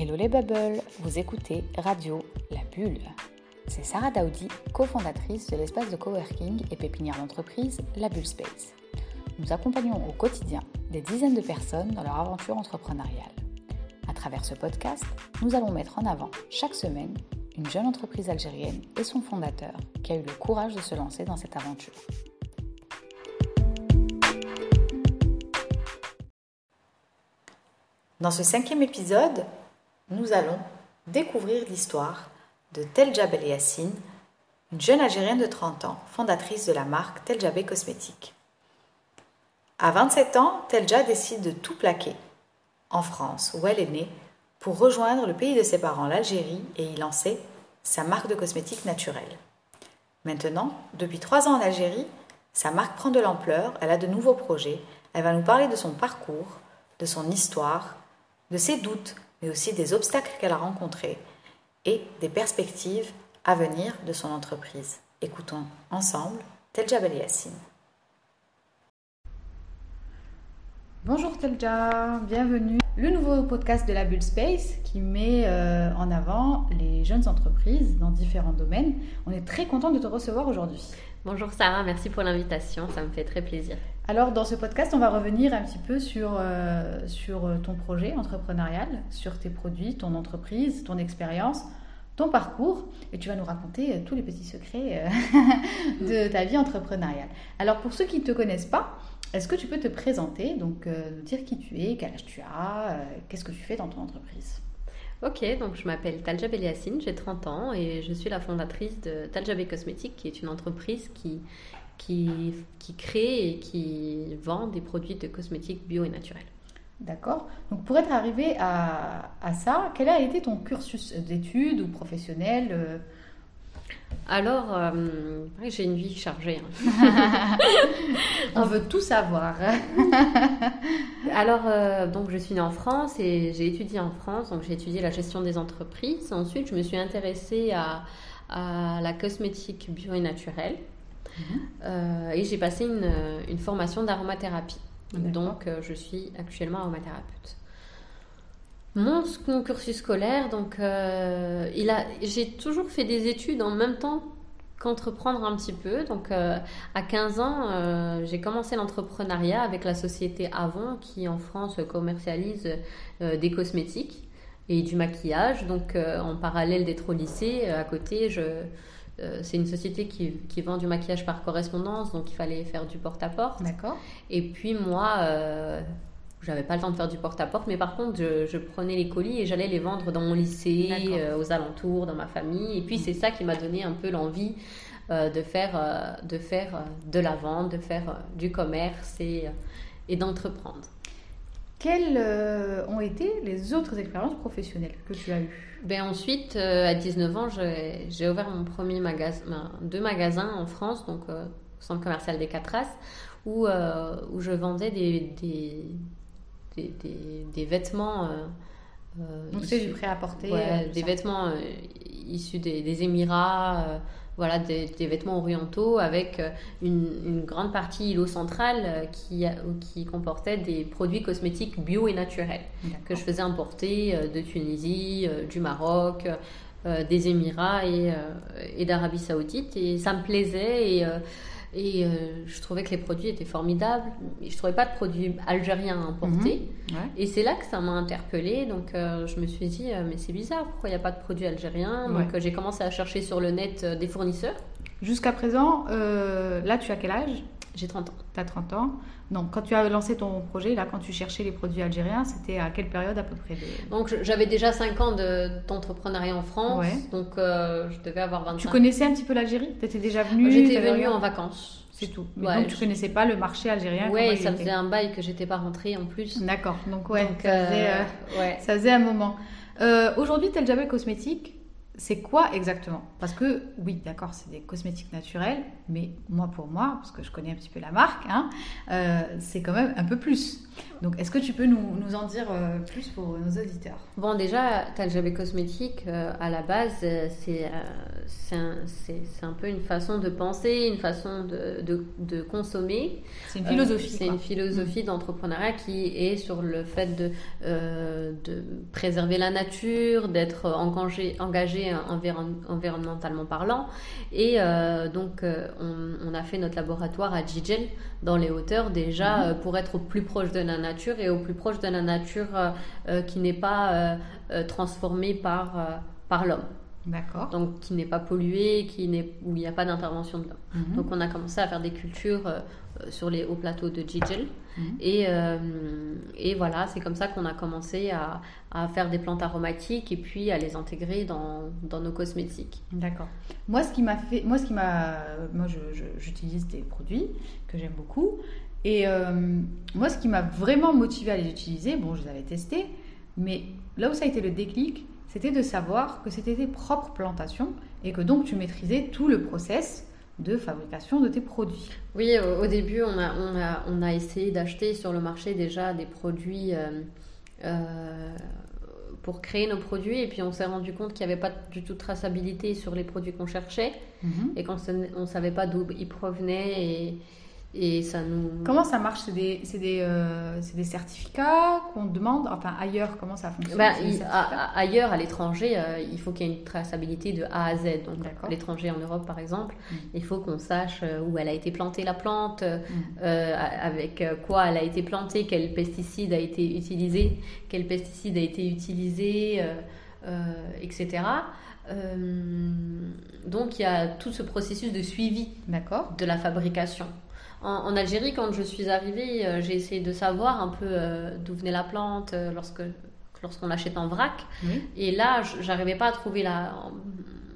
Hello les bubbles, vous écoutez Radio La Bulle. C'est Sarah Daoudi, cofondatrice de l'espace de coworking et pépinière d'entreprise La Bulle Space. Nous accompagnons au quotidien des dizaines de personnes dans leur aventure entrepreneuriale. À travers ce podcast, nous allons mettre en avant chaque semaine une jeune entreprise algérienne et son fondateur qui a eu le courage de se lancer dans cette aventure. Dans ce cinquième épisode, nous allons découvrir l'histoire de Telja El Yassine, une jeune Algérienne de 30 ans, fondatrice de la marque Teljabé Cosmétiques. À 27 ans, Telja décide de tout plaquer en France, où elle est née, pour rejoindre le pays de ses parents, l'Algérie, et y lancer sa marque de cosmétiques naturels. Maintenant, depuis trois ans en Algérie, sa marque prend de l'ampleur, elle a de nouveaux projets, elle va nous parler de son parcours, de son histoire, de ses doutes, mais aussi des obstacles qu'elle a rencontrés et des perspectives à venir de son entreprise. Écoutons ensemble Telja Yassine. Bonjour Telja, bienvenue. Le nouveau podcast de la Bull Space qui met euh, en avant les jeunes entreprises dans différents domaines. On est très content de te recevoir aujourd'hui. Bonjour Sarah, merci pour l'invitation, ça me fait très plaisir. Alors dans ce podcast, on va revenir un petit peu sur, euh, sur euh, ton projet entrepreneurial, sur tes produits, ton entreprise, ton expérience, ton parcours, et tu vas nous raconter euh, tous les petits secrets de ta vie entrepreneuriale. Alors pour ceux qui ne te connaissent pas, est-ce que tu peux te présenter, donc nous dire qui tu es, quel âge tu as, qu'est-ce que tu fais dans ton entreprise? Ok, donc je m'appelle Talja Beliassine, j'ai 30 ans et je suis la fondatrice de Taljabé Cosmétiques, qui est une entreprise qui, qui, qui crée et qui vend des produits de cosmétiques bio et naturels. D'accord. Donc pour être arrivé à, à, ça, quel a été ton cursus d'études ou professionnel euh? Alors, euh, j'ai une vie chargée. Hein. On veut tout savoir. Alors, euh, donc je suis née en France et j'ai étudié en France. Donc j'ai étudié la gestion des entreprises. Ensuite, je me suis intéressée à, à la cosmétique bio et naturelle. Euh, et j'ai passé une, une formation d'aromathérapie. Donc, euh, je suis actuellement aromathérapeute. Mon, cursus scolaire, donc, euh, il a, j'ai toujours fait des études en même temps qu'entreprendre un petit peu. Donc, à 15 ans, j'ai commencé l'entrepreneuriat avec la société Avon, qui en France commercialise des cosmétiques et du maquillage. Donc, en parallèle d'être au lycée, à côté, je euh, c'est une société qui, vend du maquillage par correspondance, donc il fallait faire du porte-à-porte. D'accord. Et puis moi, euh, j'avais pas le temps de faire du porte-à-porte, mais par contre, je, prenais les colis et j'allais les vendre dans mon lycée, euh, aux alentours, dans ma famille. Et puis c'est ça qui m'a donné un peu l'envie de faire, de, faire de la vente, de faire du commerce et, et d'entreprendre. Quelles ont été les autres expériences professionnelles que tu as eues? Ben ensuite, euh, à 19 ans, j'ai ouvert mon premier magasin, deux magasins en France, donc euh, au centre commercial des Quatre As, où, euh, où je vendais des, des, des, des, vêtements. donc c'est du prêt-à-porter Des vêtements issus des, Émirats voilà, des, vêtements orientaux avec euh, une, grande partie îlot central euh, qui, qui comportait des produits cosmétiques bio et naturels que je faisais importer euh, de Tunisie, du Maroc, des Émirats et, et d'Arabie Saoudite. Et ça me plaisait et et euh, je trouvais que les produits étaient formidables. Je trouvais pas de produits algériens importés. Mhm. Et c'est là que ça m'a interpellée. Donc euh, je me suis dit, euh, mais c'est bizarre, pourquoi il n'y a pas de produits algériens? Donc j'ai commencé à chercher sur le net des fournisseurs. Jusqu'à présent, là tu as quel âge? J'ai 30 ans. Tu as 30 ans. Donc quand tu as lancé ton projet, là quand tu cherchais les produits algériens, c'était à quelle période à peu près Donc j'avais déjà 5 ans d'entrepreneuriat en France. Donc je devais avoir 25 Tu connaissais un petit peu l'Algérie? Tu étais déjà venue J'étais venue en vacances. C'est tout. Mais donc, tu ne connaissais pas le marché algérien Oui, ça faisait un bail que j'étais pas rentrée en plus. D'accord. Donc, ouais, ça, faisait, euh, euh, ça, faisait, un moment. Euh, Aujourd'hui, Tel Jabel Cosmétique, c'est quoi exactement? Parce que oui, d'accord, c'est des cosmétiques naturels, mais moi pour moi, parce que je connais un petit peu la marque, hein, euh, c'est quand même un peu plus. Donc est-ce que tu peux nous, nous en dire euh, plus pour nos auditeurs? Bon, déjà, Taljabé Cosmétique, euh, à la base, c'est c'est un, un, peu une façon de penser, une façon de, de, de consommer. C'est une philosophie. c'est une philosophie d'entrepreneuriat qui est sur le fait de, de préserver la nature, d'être engagé, engagé environnementalement parlant. Et euh, donc, euh, on, a fait notre laboratoire à Gigel, dans les hauteurs, déjà, mhm. euh, pour être au plus proche de la nature et au plus proche de la nature qui n'est pas transformée par, par l'homme. D'accord. Donc, qui n'est pas pollué, qui n'est, où il n'y a pas d'intervention de l'homme. Mhm. Donc, on a commencé à faire des cultures sur les hauts plateaux de Gigel. Mhm. Et, euh, et, voilà, c'est comme ça qu'on a commencé à, à, faire des plantes aromatiques et puis à les intégrer dans, dans nos cosmétiques. D'accord. Moi, ce qui m'a fait, moi, ce qui m'a, moi, j'utilise des produits que j'aime beaucoup. Et euh, moi, ce qui m'a vraiment motivé à les utiliser, bon, je les avais testés, mais là où ça a été le déclic, c'était de savoir que c'était tes propres plantations et que donc tu maîtrisais tout le process de fabrication de tes produits. Oui, au, début, on a, on a, on a essayé d'acheter sur le marché déjà des produits euh, euh, pour créer nos produits et puis on s'est rendu compte qu'il n'y avait pas du tout de traçabilité sur les produits qu'on cherchait mhm. et qu'on ne savait pas d'où ils provenaient et, et ça nous... Comment ça marche? C'est des, des, euh, des, certificats qu'on demande? Enfin, ailleurs, comment ça fonctionne ben, Ailleurs, à l'étranger, euh, il faut qu'il y ait une traçabilité de A à Z. Donc, à l'étranger, en Europe, par exemple, mm. il faut qu'on sache euh, où elle a été plantée, la plante, mm. avec quoi elle a été plantée, quel pesticide a été utilisé, quel pesticide a été utilisé, etc. donc, il y a tout ce processus de suivi de la fabrication. En, Algérie, quand je suis arrivée, euh, j'ai essayé de savoir un peu euh, d'où venait la plante euh, lorsque lorsqu'on l'achète en vrac. Et là, j'arrivais pas à trouver la.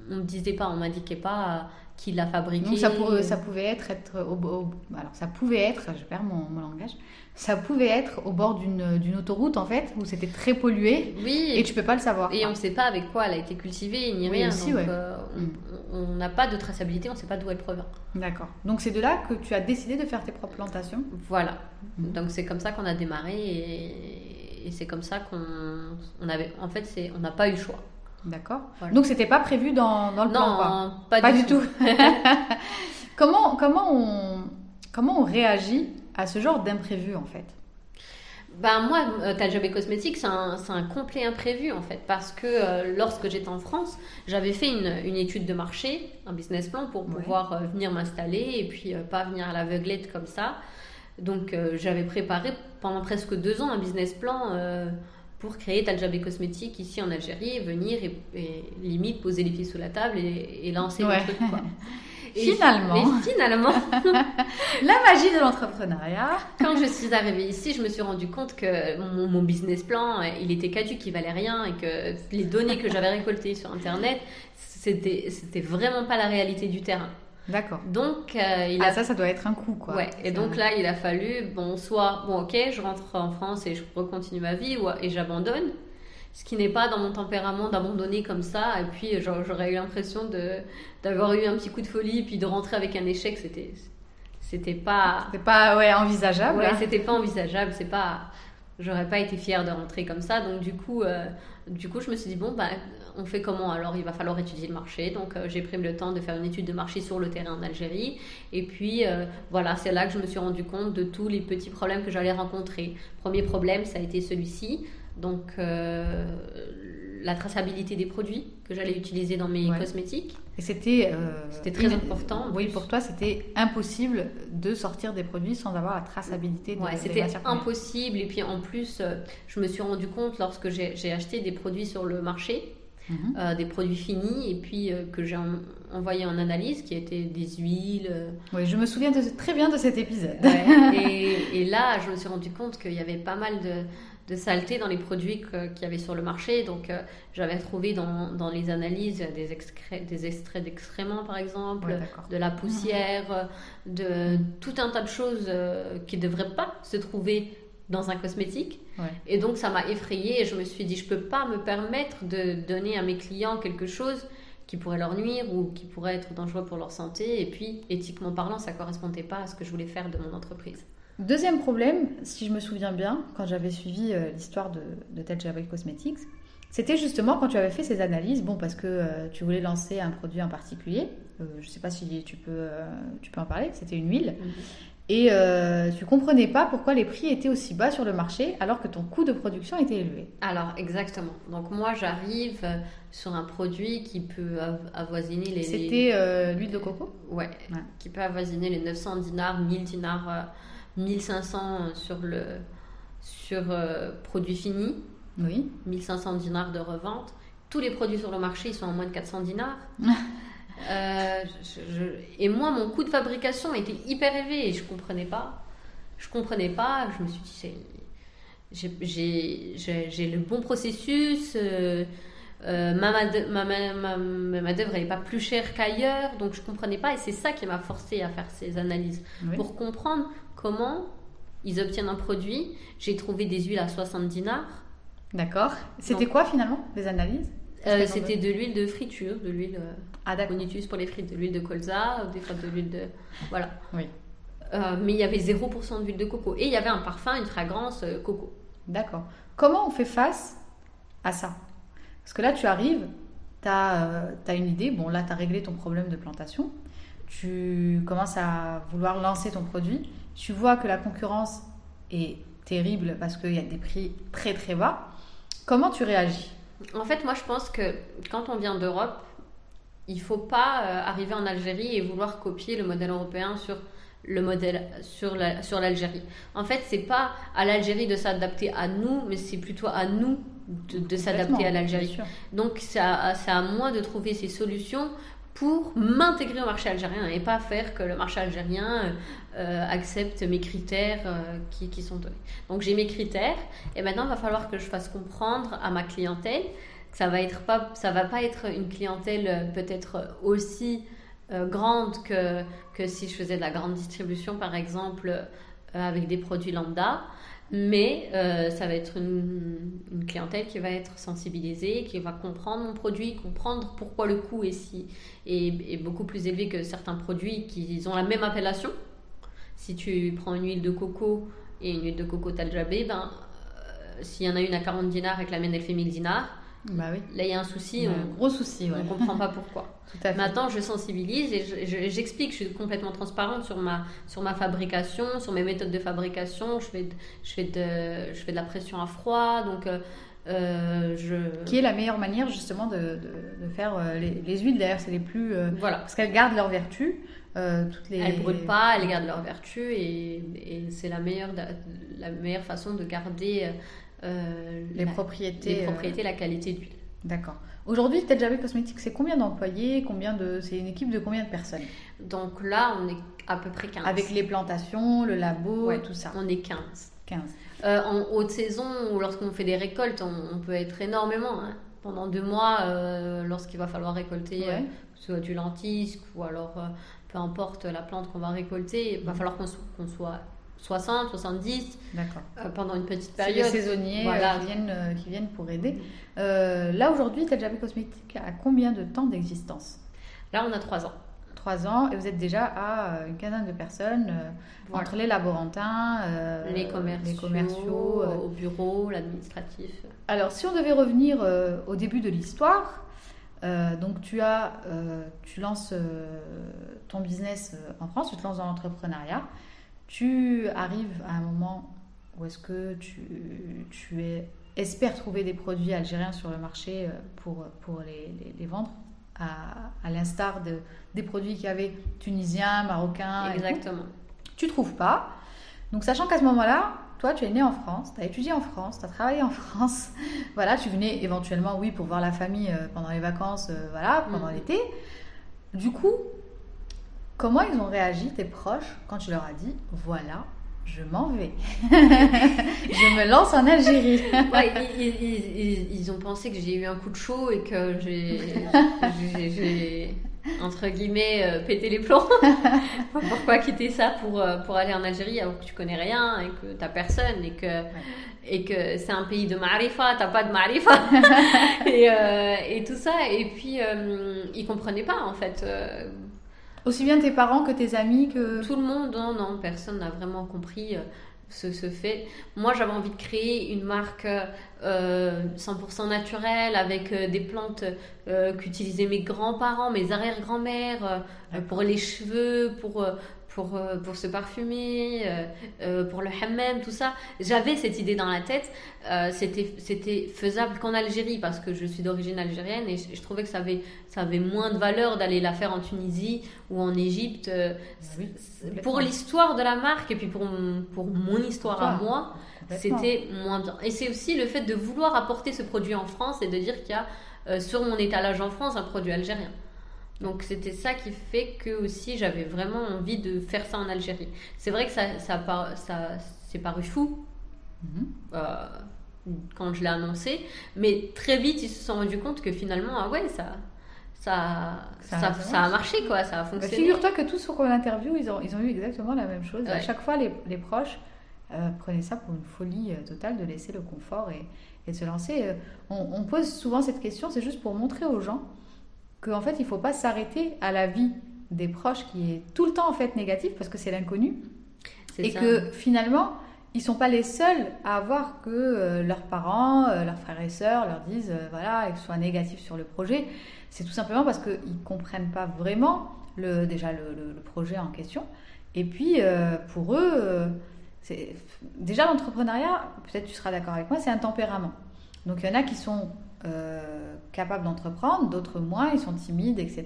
On me disait pas, on m'indiquait pas qui l'a fabriqué. Donc ça, ça pouvait être, être au, alors ça pouvait être, je perds mon, mon langage, ça pouvait être au bord d'une autoroute en fait où c'était très pollué. Oui. Et tu peux pas le savoir. Et on ne sait pas avec quoi elle a été cultivée ni rien. donc, mm. on n'a pas de traçabilité, on ne sait pas d'où elle provient. D'accord. Donc c'est de là que tu as décidé de faire tes propres plantations? Voilà. Mm. Donc c'est comme ça qu'on a démarré et, et c'est comme ça qu'on on avait. En fait, on n'a pas eu le choix. D'accord. Donc c'était pas prévu dans, dans le plan Non, pas, du, tout. comment, comment, on, comment on réagit à ce genre d'imprévu en fait? Ben moi, euh, Taljabé Cosmétique, c'est un, un, complet imprévu en fait, parce que euh, lorsque j'étais en France, j'avais fait une, une, étude de marché, un business plan pour pouvoir euh, venir m'installer et puis pas venir à l'aveuglette comme ça. Donc j'avais préparé pendant presque deux ans un business plan pour créer Taljabé Cosmétique ici en Algérie, venir et, limite poser les pieds sous la table et, lancer le truc. Quoi. finalement, finalement la magie de l'entrepreneuriat. Quand je suis arrivée ici, je me suis rendu compte que mon, business plan, il était caduc, il valait rien et que les données que j'avais récoltées sur Internet, c'était c'était vraiment pas la réalité du terrain. D'accord. Donc, euh, il ah, ça, ça doit être un coup, quoi. Ouais. Et donc là, il a fallu, bon, soit, bon, ok, je rentre en France et je recontinue ma vie, ou, et j'abandonne. Ce qui n'est pas dans mon tempérament d'abandonner comme ça. Et puis, j'aurais eu l'impression d'avoir eu un petit coup de folie, puis de rentrer avec un échec. C'était, c'était pas. C'était pas, ouais, envisageable. Ouais, c'était pas envisageable. C'est pas. J'aurais pas été fière de rentrer comme ça. Donc, du coup, euh, du coup, je me suis dit, bon, bah, on fait comment Alors, il va falloir étudier le marché. Donc, euh, j'ai pris le temps de faire une étude de marché sur le terrain en Algérie. Et puis, euh, voilà, c'est là que je me suis rendu compte de tous les petits problèmes que j'allais rencontrer. Premier problème, ça a été celui-ci. Donc, la traçabilité des produits que j'allais utiliser dans mes cosmétiques. Et c'était c'était très important. Oui, pour toi, c'était impossible de sortir des produits sans avoir la traçabilité ouais, c'était impossible. Et puis en plus, je me suis rendu compte lorsque j'ai acheté des produits sur le marché Mhm. Euh, des produits finis et puis euh, que j'ai envoyé en analyse qui étaient des huiles. Euh. Oui, je me souviens de, très bien de cet épisode. et, là, je me suis rendu compte qu'il y avait pas mal de, de saleté dans les produits qu'il y avait sur le marché. Donc, j'avais trouvé dans, dans, les analyses des, extraits, des extraits d'excréments, par exemple, de la poussière, de mhm. tout un tas de choses qui ne devraient pas se trouver dans un cosmétique. Et donc ça m'a effrayée et je me suis dit, je peux pas me permettre de donner à mes clients quelque chose qui pourrait leur nuire ou qui pourrait être dangereux pour leur santé. Et puis, éthiquement parlant, ça correspondait pas à ce que je voulais faire de mon entreprise. Deuxième problème, si je me souviens bien, quand j'avais suivi euh, l'histoire de, de Tel Cosmetics, c'était justement quand tu avais fait ces analyses, bon, parce que euh, tu voulais lancer un produit en particulier, euh, je ne sais pas si tu peux, tu peux en parler, c'était une huile, mhm. et tu comprenais pas pourquoi les prix étaient aussi bas sur le marché alors que ton coût de production était élevé. Alors, exactement. Donc moi, j'arrive sur un produit qui peut avoisiner les... C'était l'huile de coco? Ouais, ouais, qui peut avoisiner les 900 dinars, 1000 dinars 1500 sur le sur euh, produit fini. Oui. 1500 dinars de revente. Tous les produits sur le marché ils sont en moins de 400 dinars. Euh, et moi, mon coût de fabrication était hyper élevé et je comprenais pas. Je comprenais pas. Je me suis dit, j'ai le bon processus. Euh, euh, ma main-d'œuvre n'est pas plus chère qu'ailleurs, donc je comprenais pas. Et c'est ça qui m'a forcé à faire ces analyses pour comprendre comment ils obtiennent un produit. J'ai trouvé des huiles à 70 dinars. D'accord. C'était quoi finalement les analyses? Euh, C'était de l'huile de friture, de l'huile euh, ah, qu'on utilise pour les frites, de l'huile de colza, des fois de l'huile de. Voilà. Oui. mais il y avait 0% d'huile de coco. Et il y avait un parfum, une fragrance coco. D'accord. Comment on fait face à ça? Parce que là, tu arrives, tu as, euh, une idée, bon là, tu as réglé ton problème de plantation, tu commences à vouloir lancer ton produit, tu vois que la concurrence est terrible parce qu'il y a des prix très très bas. Comment tu réagis? En fait, moi, je pense que quand on vient d'Europe, il faut pas euh, arriver en Algérie et vouloir copier le modèle européen sur le modèle sur l'Algérie. en fait, c'est pas à l'Algérie de s'adapter à nous, mais c'est plutôt à nous de, s'adapter à l'Algérie. Donc c'est à, moi de trouver ces solutions pour m'intégrer au marché algérien et pas faire que le marché algérien euh, accepte mes critères euh, qui, qui, sont donnés. Donc j'ai mes critères et maintenant il va falloir que je fasse comprendre à ma clientèle que ça va être pas ça va pas être une clientèle euh, peut-être aussi grande que, que si je faisais de la grande distribution par exemple avec des produits lambda mais euh, ça va être une, clientèle qui va être sensibilisée, qui va comprendre mon produit, comprendre pourquoi le coût est, si, est, beaucoup plus élevé que certains produits qui ont la même appellation. Si tu prends une huile de coco et une huile de coco Taljabé, ben, euh, s'il y en a une à 40 dinars et que la mienne elle fait 1000 dinars, bah oui. Là, il y a un souci. Un gros souci. On ne comprend pas pourquoi. Maintenant, je sensibilise et j'explique. Je, suis complètement transparente sur ma, sur ma fabrication, sur mes méthodes de fabrication. Je fais de, je fais de, je fais de la pression à froid. Donc, euh, euh, je... Qui est la meilleure manière justement de, de, faire euh, les, huiles d'ailleurs, c'est les plus. voilà. Parce qu'elles gardent leur vertu. toutes les... Elles brûlent pas, elles gardent leur vertu et, et c'est la meilleure, la meilleure façon de garder euh, les, propriétés, les euh, propriétés, la qualité d'huile. D'accord. Aujourd'hui, Tedjavé Cosmétiques, c'est combien d'employés combien de... C'est une équipe de combien de personnes? Donc là, on est à peu près 15. Avec les plantations, le labo, et tout ça On est 15. 15. Euh, en haute saison, ou lorsqu'on fait des récoltes, on, peut être énormément. Hein. Pendant deux mois, lorsqu'il va falloir récolter soit du lentisque ou alors peu importe la plante qu'on va récolter, il va falloir qu'on soit 60, 70 euh, pendant une petite période. C'est les saisonniers euh, qui, viennent, euh, qui viennent pour aider. là, aujourd'hui, Tadjabi Cosmétique a combien de temps d'existence? Là, on a 3 ans. 3 ans et vous êtes déjà à une quinzaine de personnes entre les laborantins, les commerciaux, les commerciaux au bureau, l'administratif. Alors, si on devait revenir au début de l'histoire, donc tu as, tu lances ton business en France, tu te lances dans l'entrepreneuriat tu arrives à un moment où est-ce que tu, tu es, espères trouver des produits algériens sur le marché euh, pour, pour les, les, vendre, à, à l'instar de, des produits qu'il y avait tunisiens, marocains. Exactement. Tu trouves pas. Donc, sachant qu'à ce moment-là, toi, tu es né en France, tu as étudié en France, tu as travaillé en France. voilà, tu venais éventuellement, oui, pour voir la famille euh, pendant les vacances, euh, voilà, pendant mm. l'été. Du coup, Comment ils ont réagi, tes proches, quand tu leur as dit voilà, je m'en vais. je me lance en Algérie. ils, ont pensé que j'ai eu un coup de chaud et que j'ai. entre guillemets, euh, péter les plombs. Pourquoi quitter ça pour, euh, pour aller en Algérie alors que tu connais rien et que t'as personne et que, et que c'est un pays de marifa, t'as pas de marifa et, euh, et, tout ça. Et puis, ils comprenaient pas en fait. Aussi bien tes parents que tes amis que... Tout le monde, non, non, personne n'a vraiment compris ce, ce, fait. Moi, j'avais envie de créer une marque 100% euh, naturelle avec euh, des plantes euh, qu'utilisaient mes grands-parents, mes arrière-grand-mères pour les cheveux, pour pour, euh, pour se parfumer, euh, euh, pour le hammam, tout ça. J'avais cette idée dans la tête. c'était, c'était faisable qu'en Algérie parce que je suis d'origine algérienne et je, trouvais que ça avait, ça avait moins de valeur d'aller la faire en Tunisie ou en Égypte. pour l'histoire de la marque et puis pour, pour mon histoire à moi, c'était moins bien. Et c'est aussi le fait de vouloir apporter ce produit en France et de dire qu'il y a sur mon étalage en France un produit algérien. Donc c'était ça qui fait que aussi j'avais vraiment envie de faire ça en Algérie. C'est vrai que ça, ça, ça c'est paru fou mhm. euh, quand je l'ai annoncé, mais très vite ils se sont rendus compte que finalement ah ouais ça ça, ça, ça, a marché quoi, ça a bah, fonctionné. Figure-toi que tous ceux qu'on interview, ils ont, ils ont eu exactement la même chose. À chaque fois, les, les proches euh, prenaient ça pour une folie euh, totale de laisser le confort et, et de se lancer. On, on, pose souvent cette question, c'est juste pour montrer aux gens qu'en fait, il ne faut pas s'arrêter à la vie des proches qui est tout le temps en fait négative parce que c'est l'inconnu. Et que finalement, ils sont pas les seuls à avoir que euh, leurs parents, euh, leurs frères et sœurs leur disent euh, voilà, qu'ils soient négatifs sur le projet. C'est tout simplement parce qu'ils ne comprennent pas vraiment le, déjà le, projet en question. Et puis, pour eux, c'est déjà l'entrepreneuriat, peut-être tu seras d'accord avec moi, c'est un tempérament. Donc il y en a qui sont euh, capables d'entreprendre, d'autres moins, ils sont timides, etc.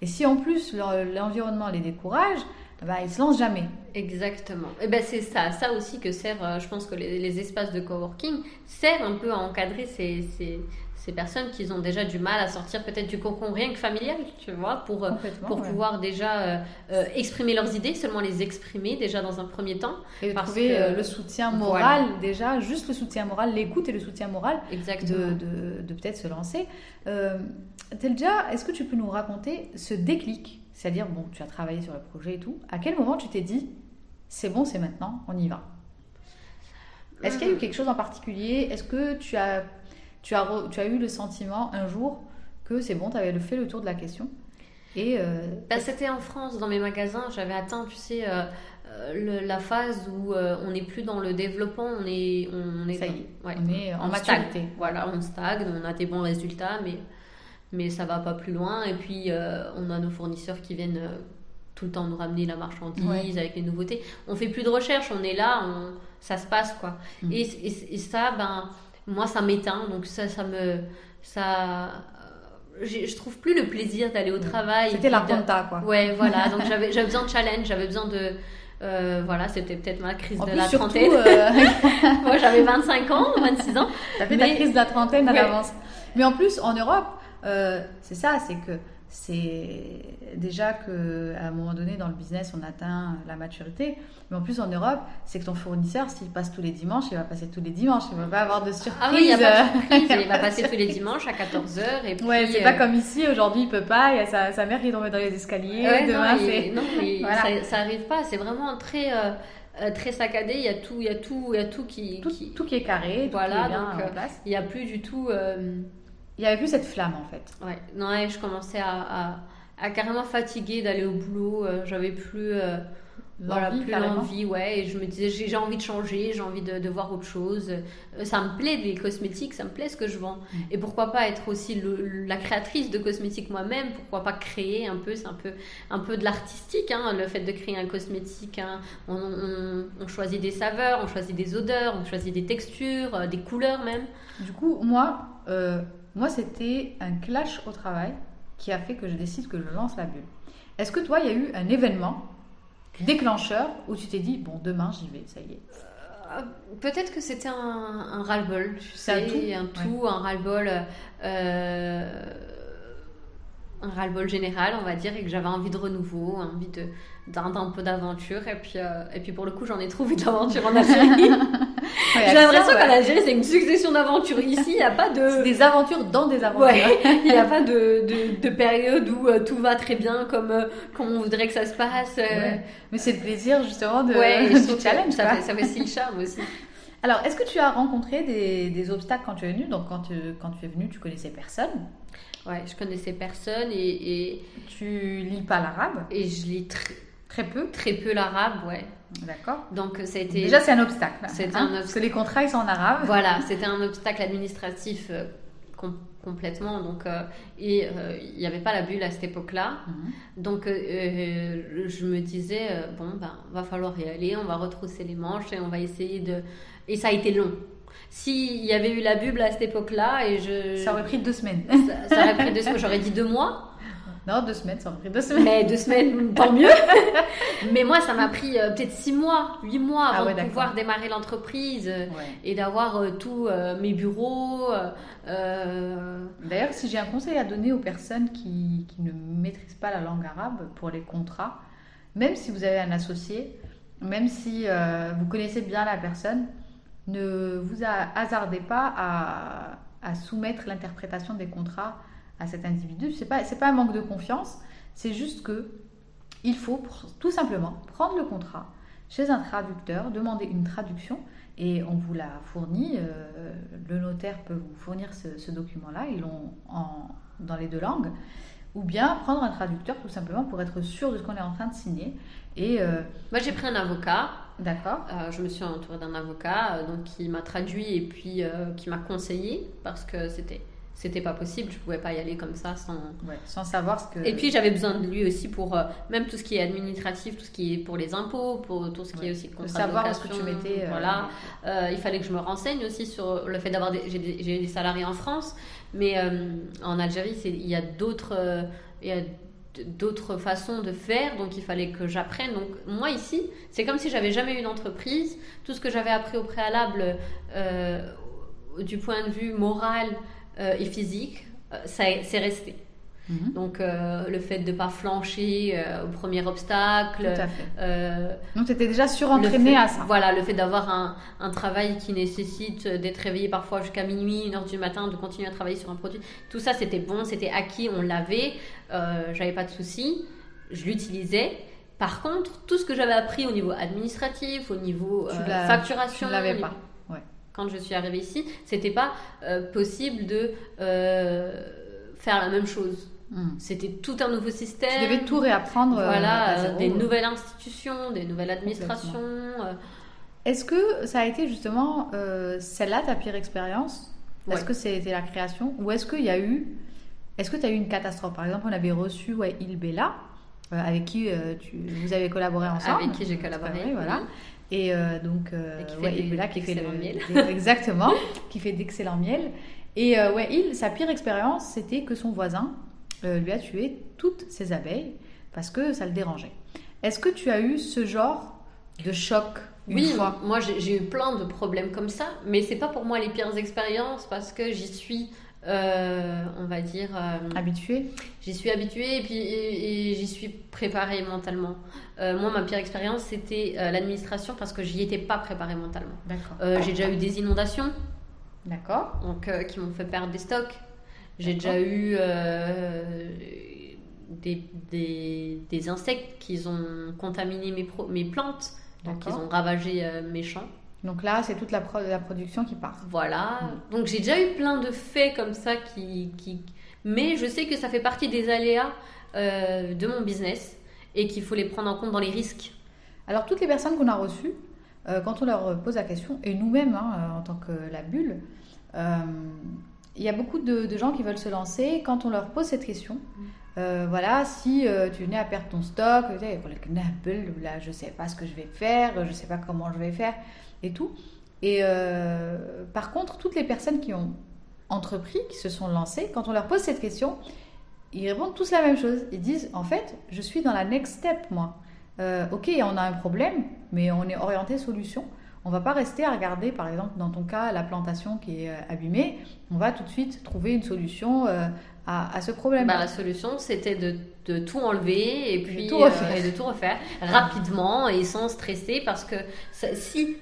Et si en plus l'environnement les décourage, bah, ils se lancent jamais. Exactement. Et ben c'est ça, ça aussi que sert, euh, je pense que les, espaces de coworking servent un peu à encadrer ces, ces, ces personnes qui ont déjà du mal à sortir peut-être du cocon rien que familial, tu vois, pour, euh, pour pouvoir déjà euh, euh, exprimer leurs idées, seulement les exprimer déjà dans un premier temps. Et trouver le soutien moral déjà, juste le soutien moral, l'écoute et le soutien moral de, de, de peut-être se lancer. Euh, Telja, est-ce que tu peux nous raconter ce déclic? C'est-à-dire, bon, tu as travaillé sur le projet et tout. À quel moment tu t'es dit, c'est bon, c'est maintenant, on y va? Est-ce qu'il y a eu quelque chose en particulier? Est-ce que tu as tu as, tu as eu le sentiment un jour que c'est bon, tu avais fait le tour de la question et euh, bah, C'était en France, dans mes magasins, j'avais atteint, tu sais, euh, euh, la phase où on n'est plus dans le développement, on est, on est, Ça y est, on est en maturité. Voilà, on stagne, on a des bons résultats, mais, mais ça va pas plus loin. Et puis, on a nos fournisseurs qui viennent tout le temps nous ramener la marchandise avec les nouveautés. On fait plus de recherche, on est là, on, ça se passe, quoi. Mm. Et, et, et, ça, ben moi ça m'éteint donc ça ça me ça je trouve plus le plaisir d'aller au travail c'était la compta quoi ouais voilà donc j'avais j'avais besoin de challenge j'avais besoin de euh, voilà, c'était peut-être ma crise de la trentaine. Euh, moi, j'avais 25 ans, 26 ans. T'as fait ta crise de la trentaine à l'avance. Mais en plus, en Europe, euh, c'est ça, c'est que c'est déjà que à un moment donné dans le business on atteint la maturité. Mais en plus en Europe c'est que ton fournisseur s'il passe tous les dimanches il va passer tous les dimanches. Il va pas avoir de surprise ah oui il, a il va passer tous les dimanches à 14h et puis ouais c'est pas euh, comme ici. Aujourd'hui il peut pas. Il y a sa, sa mère qui est tombée dans les escaliers. Demain c'est non ça, arrive pas. C'est vraiment très euh, euh, très saccadé, il y a tout, il y a tout, il y a tout qui, tout qui, tout qui est carré, voilà, donc il n'y a plus du tout il n'y avait plus cette flamme en fait. Ouais, non, je commençais à, à, carrément fatiguer d'aller au boulot. Euh, j'avais plus, euh, voilà, plus l'envie, ouais. Et je me disais, j'ai envie de changer, j'ai envie de, de, voir autre chose. Euh, ça me plaît les cosmétiques, ça me plaît ce que je vends. Mm. Et pourquoi pas être aussi le, la créatrice de cosmétiques moi-même Pourquoi pas créer un peu C'est un peu, un peu de l'artistique, hein, le fait de créer un cosmétique. Hein. On, on, on, choisit des saveurs, on choisit des odeurs, on choisit des textures, des couleurs même. Du coup, moi. Moi, c'était un clash au travail qui a fait que je décide que je lance la bulle. Est-ce que toi, il y a eu un événement déclencheur où tu t'es dit, bon, demain, j'y vais, ça y est? Euh, Peut-être que c'était un, un ras-le-bol, un tout, un, tout, un ras-le-bol. Euh, un ras-le-bol général, on va dire, et que j'avais envie de renouveau, envie d'un peu d'aventure. Et puis, euh, et puis pour le coup, j'en ai trouvé de l'aventure en Algérie. J'ai l'impression qu'en Algérie, c'est une succession d'aventures. Ici, il n'y a pas de. des aventures dans des aventures. il n'y a pas de, de, de, période où euh, tout va très bien comme, euh, comme on voudrait que ça se passe. Mais c'est le plaisir, justement, de, ouais, du challenge. Ça fait, ça fait aussi le charme aussi. Alors, est-ce que tu as rencontré des, des, obstacles quand tu es venu? Donc, quand tu, quand tu es venu, tu connaissais personne Ouais, je connaissais personne et, et... Tu lis pas l'arabe? Et je lis très Très peu Très peu l'arabe, ouais. D'accord. Donc ça a été... Déjà c'est un obstacle. C'était hein, un Parce que les contrats ils sont en arabe. Voilà, c'était un obstacle administratif euh, complètement. Donc euh, et euh, il n'y avait pas la bulle à cette époque-là. Mhm. Donc je me disais bon ben va falloir y aller, on va retrousser les manches et on va essayer de. Et ça a été long. S'il y avait eu la bulle à cette époque-là et je. Ça aurait pris deux semaines. ça, ça aurait pris deux semaines. J'aurais dit deux mois. Non, deux semaines, ça m'a pris deux semaines. Mais deux semaines, tant mieux. Mais moi, ça m'a pris euh, peut-être six mois, huit mois ah avant de pouvoir démarrer l'entreprise euh, et d'avoir euh, tous mes bureaux. D'ailleurs, si j'ai un conseil à donner aux personnes qui, qui, ne maîtrisent pas la langue arabe pour les contrats, même si vous avez un associé, même si vous connaissez bien la personne, ne vous hasardez pas à, à soumettre l'interprétation des contrats à cet individu. Ce n'est pas, pas un manque de confiance, c'est juste que il faut tout simplement prendre le contrat chez un traducteur, demander une traduction et on vous la fournit. Euh, le notaire peut vous fournir ce, document-là, ils l'ont dans les deux langues. Ou bien prendre un traducteur tout simplement pour être sûr de ce qu'on est en train de signer. Et euh, Moi j'ai pris un avocat. D'accord. Euh, je me suis entourée d'un avocat donc qui m'a traduit et puis qui m'a conseillé parce que c'était c'était pas possible, je pouvais pas y aller comme ça sans, sans savoir ce que. Et puis j'avais besoin de lui aussi pour euh, même tout ce qui est administratif, tout ce qui est pour les impôts, pour tout ce qui est aussi contrat savoir ce que tu mettais. Euh, voilà, euh, il fallait que je me renseigne aussi sur le fait d'avoir des, j'ai des, des, salariés en France, mais en Algérie il y a d'autres il y a d'autres façons de faire, donc il fallait que j'apprenne. Donc moi ici, c'est comme si j'avais jamais eu d'entreprise. Tout ce que j'avais appris au préalable, du point de vue moral, et physique, euh, c'est resté. Mhm. Donc euh, le fait de ne pas flancher au premier obstacle. Tout à fait. Donc tu étais déjà surentraîné à ça. Voilà, le fait d'avoir un, un, travail qui nécessite d'être réveillé parfois jusqu'à minuit, une heure du matin, de continuer à travailler sur un produit. Tout ça c'était bon, c'était acquis, on l'avait, j'avais pas de soucis, je l'utilisais. Par contre, tout ce que j'avais appris au niveau administratif, au niveau facturation, tu l'avais pas quand je suis arrivée ici, c'était pas euh, possible de euh, faire la même chose. Hmm. C'était tout un nouveau système. Tu devais tout réapprendre. Euh, voilà, des nouvelles institutions, des nouvelles administrations. Est-ce que ça a été justement celle-là ta pire expérience? Est-ce que c'était la création? Ou est-ce qu'il y a eu. Est-ce que tu as eu une catastrophe? Par exemple, on avait reçu ouais, Il Bella, avec qui tu, vous avez collaboré ensemble. Avec qui j'ai collaboré. Voilà. Et euh, donc, euh, qui fait, ouais, qui fait le miel. exactement, qui fait d'excellent miel. Et euh, ouais, il, sa pire expérience, c'était que son voisin lui a tué toutes ses abeilles parce que ça le dérangeait. Est-ce que tu as eu ce genre de choc une oui, fois? moi j'ai eu plein de problèmes comme ça, mais c'est pas pour moi les pires expériences parce que j'y suis euh, on va dire. Euh, habituée J'y suis habituée et puis j'y suis préparée mentalement. Euh, moi, ma pire expérience, c'était l'administration parce que j'y étais pas préparée mentalement. D'accord. j'ai déjà eu des inondations. D'accord. Donc, qui m'ont fait perdre des stocks. J'ai déjà eu des, des, insectes qui ont contaminé mes, mes plantes. Donc, ils ont ravagé mes champs. Donc là, c'est toute la, la, production qui part. Voilà. Mm. Donc j'ai déjà eu plein de faits comme ça qui, qui... Mais je sais que ça fait partie des aléas euh, de mon business et qu'il faut les prendre en compte dans les risques. Alors toutes les personnes qu'on a reçues, euh, quand on leur pose la question, et nous-mêmes hein, euh, en tant que la bulle, il y a beaucoup de, gens qui veulent se lancer. Quand on leur pose cette question, mm. voilà, si tu venais à perdre ton stock, là, je ne sais pas ce que je vais faire, je ne sais pas comment je vais faire et tout. Et euh, par contre, toutes les personnes qui ont entrepris, qui se sont lancées, quand on leur pose cette question, ils répondent tous la même chose. Ils disent, en fait, je suis dans la next step, moi. Euh, ok, on a un problème, mais on est orienté solution. On va pas rester à regarder, par exemple, dans ton cas, la plantation qui est euh, abîmée. On va tout de suite trouver une solution à, ce problème. Bah, la solution, c'était de, de, tout enlever et puis de tout refaire, et de tout refaire rapidement et sans stresser, parce que si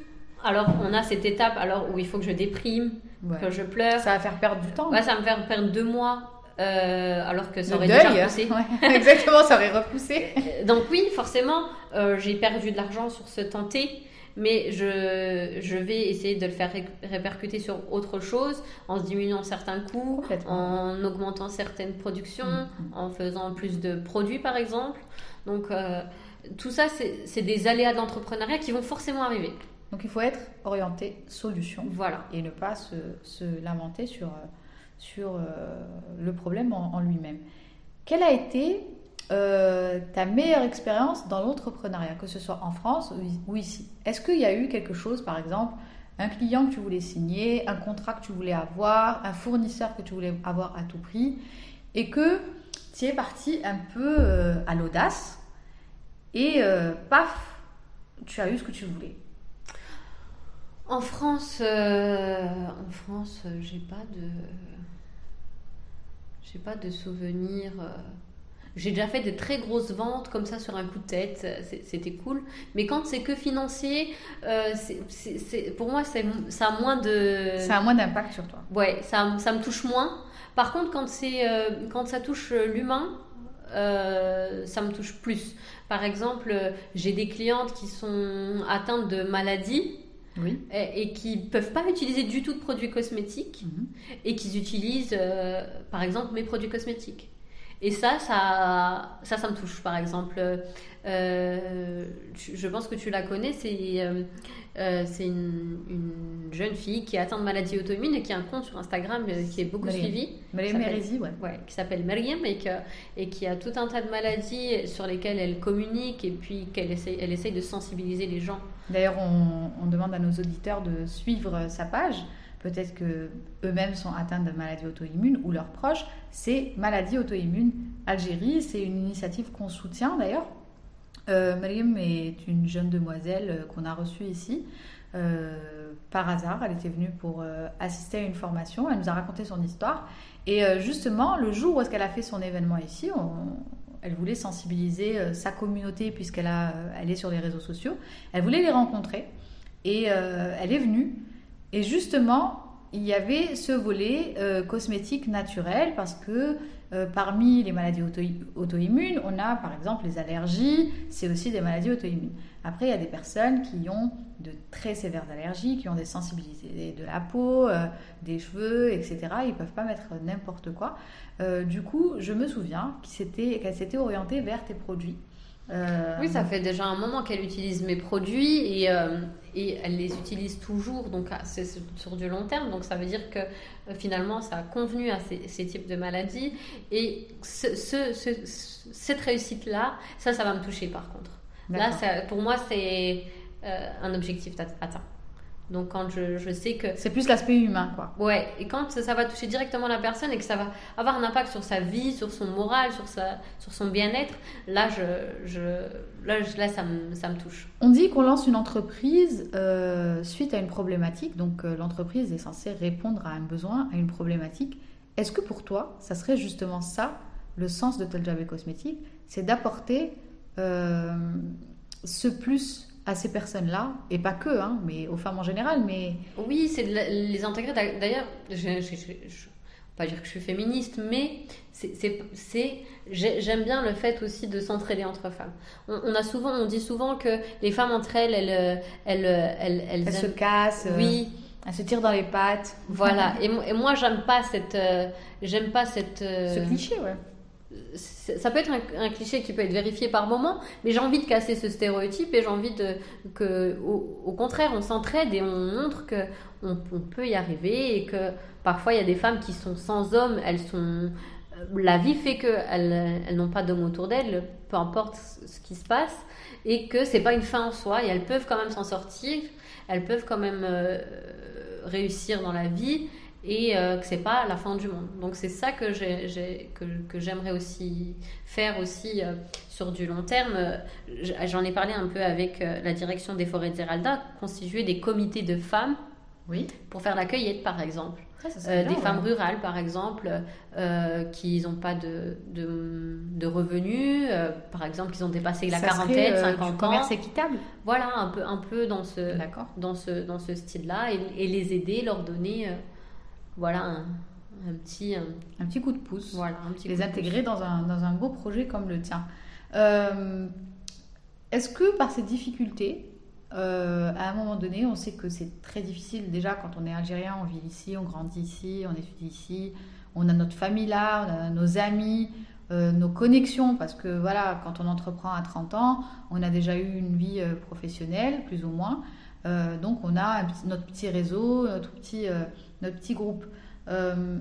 alors on a cette étape alors où il faut que je déprime, que je pleure. Ça va faire perdre du temps. Ouais, ça va me faire perdre deux mois. alors que ça aurait déjà repoussé. exactement, ça aurait repoussé. Donc oui, forcément, j'ai perdu de l'argent sur ce tenté mais je, je, vais essayer de le faire répercuter sur autre chose en diminuant certains coûts, en augmentant certaines productions, mm, mm. en faisant plus de produits par exemple. Donc euh, tout ça, c'est des aléas de l'entrepreneuriat qui vont forcément arriver. Donc il faut être orienté solution. Voilà. Et ne pas se, se lamenter sur, sur euh, le problème en, en lui-même. Quelle a été euh, ta meilleure expérience dans l'entrepreneuriat, que ce soit en France ou ici? Est-ce qu'il y a eu quelque chose, par exemple, un client que tu voulais signer, un contrat que tu voulais avoir, un fournisseur que tu voulais avoir à tout prix, et que tu es parti un peu euh, à l'audace, et paf, tu as eu ce que tu voulais? En France, en France, j'ai pas de, j'ai pas de souvenirs. J'ai déjà fait des très grosses ventes comme ça sur un coup de tête, c'était cool. Mais quand c'est que financier, euh, c'est, pour moi, ça a moins de. Ça a moins d'impact sur toi. Ouais, ça, ça, me touche moins. Par contre, quand, c'est, euh, quand ça touche l'humain, euh, ça me touche plus. Par exemple, j'ai des clientes qui sont atteintes de maladies. Oui. Et, qui ne peuvent pas utiliser du tout de produits cosmétiques mhm. et qui utilisent, par exemple, mes produits cosmétiques. Et ça, ça, ça, ça me touche, par exemple. Euh, je pense que tu la connais, c'est euh, euh, une, une, jeune fille qui est atteinte de maladie auto-immune et qui a un compte sur Instagram qui est beaucoup suivi. Mariam Merizi, ouais. ouais. Qui s'appelle Mariam et, que, et qui a tout un tas de maladies sur lesquelles elle communique et puis qu'elle essaye, elle essaye de sensibiliser les gens. D'ailleurs, on, on demande à nos auditeurs de suivre sa page peut-être que eux-mêmes sont atteints de maladies auto-immunes ou leurs proches, c'est Maladie auto-immune Algérie. C'est une initiative qu'on soutient d'ailleurs. Euh, Mariam est une jeune demoiselle euh, qu'on a reçue ici. Euh, par hasard, elle était venue pour euh, assister à une formation. Elle nous a raconté son histoire. Et justement, le jour où est-ce qu'elle a fait son événement ici, elle voulait sensibiliser sa communauté puisqu'elle elle est sur les réseaux sociaux. Elle voulait les rencontrer. Et elle est venue et justement, il y avait ce volet euh, cosmétique naturel parce que euh, parmi les maladies auto-immunes, on a par exemple les allergies, c'est aussi des maladies auto-immunes. Après, il y a des personnes qui ont de très sévères allergies, qui ont des sensibilités de la peau, euh, des cheveux, etc. Ils ne peuvent pas mettre n'importe quoi. du coup, je me souviens qu'elle s'était orientée vers tes produits. Oui, ça fait déjà un moment qu'elle utilise mes produits et et elle les utilise toujours, donc ah, c'est sur du long terme. Donc ça veut dire que euh, finalement ça a convenu à ces, types de maladies. Et cette réussite-là, ça, ça va me toucher par contre. Là, pour moi, c'est euh, un objectif atteint. Donc quand je, je sais que... C'est plus l'aspect humain, quoi. Ouais, et quand ça, va toucher directement la personne et que ça va avoir un impact sur sa vie, sur son moral, sur, sa, sur son bien-être, là, je, je, là, là ça, me, ça me touche. On dit qu'on lance une entreprise euh, suite à une problématique, donc euh, l'entreprise est censée répondre à un besoin, à une problématique. Est-ce que pour toi, ça serait justement ça, le sens de Teljabé Cosmétique, c'est d'apporter euh, ce plus à ces personnes-là, et pas que, hein, mais aux femmes en général. Mais... Oui, c'est de les intégrer. D'ailleurs, je ne pas dire que je suis féministe, mais c'est j'aime bien le fait aussi de s'entraider entre femmes. On, a souvent, on dit souvent que les femmes entre elles, elles, elles, elles, elles, se cassent. Oui. Elles se tirent dans les pattes. Voilà. Et, et moi, j'aime pas cette, euh, j'aime pas cette. Euh, Ce cliché, ouais ça peut être un, cliché qui peut être vérifié par moment, mais j'ai envie de casser ce stéréotype et j'ai envie de, que, au, contraire, on s'entraide et on montre que on, peut y arriver et que parfois il y a des femmes qui sont sans hommes, elles sont, la vie fait qu'elles elles, n'ont pas d'homme autour d'elles, peu importe ce qui se passe, et que c'est pas une fin en soi et elles peuvent quand même s'en sortir, elles peuvent quand même euh, réussir dans la vie et euh, que c'est pas la fin du monde. Donc c'est ça que j'ai, que, que, j'aimerais aussi faire aussi euh, sur du long terme. J'en ai parlé un peu avec euh, la direction des forêts de Zeralda, constituer des comités de femmes Oui. Pour faire la cueillette, par exemple. Ça, ça serait Euh, bien, des femmes rurales, par exemple, euh, qui n'ont pas de, de, de revenus, euh, par exemple, qui ont dépassé la Ça serait, quarantaine, euh, 50 du ans. commerce équitable. Voilà, un peu, un peu dans ce, D'accord. dans ce, dans ce style-là, et, et les aider, leur donner, euh, voilà, un, un petit, un- Un petit coup de pouce. voilà, un petit les intégrer dans un, dans un beau projet comme le tien. Euh, Est-ce que par ces difficultés, euh, à un moment donné, on sait que c'est très difficile déjà quand on est algérien, on vit ici, on grandit ici, on étudie ici, on a notre famille là, on a nos amis, euh, nos connexions, parce que voilà, quand on entreprend à 30 ans, on a déjà eu une vie euh, professionnelle, plus ou moins. Euh, donc on a petit- notre petit réseau, notre petit, euh, notre petit groupe. Euh,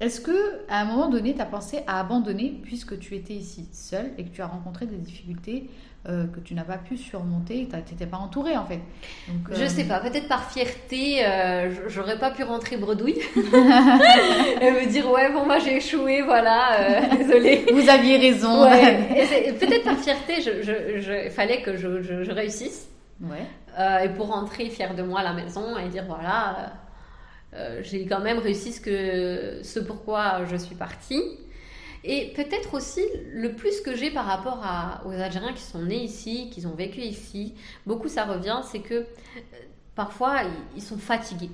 est-ce que à un moment donné, tu as pensé à abandonner puisque tu étais ici seule et que tu as rencontré des difficultés euh, que tu n'as pas pu surmonter, tu n'étais pas entourée en fait? Donc, Je euh, sais pas, peut-être par fierté, euh, j'aurais pas pu rentrer bredouille et me dire ouais bon moi j'ai échoué, voilà, euh, désolée. Vous aviez raison. Ouais, peut-être par fierté, je, je, je- il fallait que je, je- je réussisse Ouais. et pour rentrer fière de moi à la maison et dire voilà, j'ai quand même réussi ce pourquoi je suis partie. Et peut-être aussi le plus que j'ai par rapport aux Algériens qui sont nés ici, qui ont vécu ici, beaucoup ça revient, c'est que euh, parfois ils sont fatigués.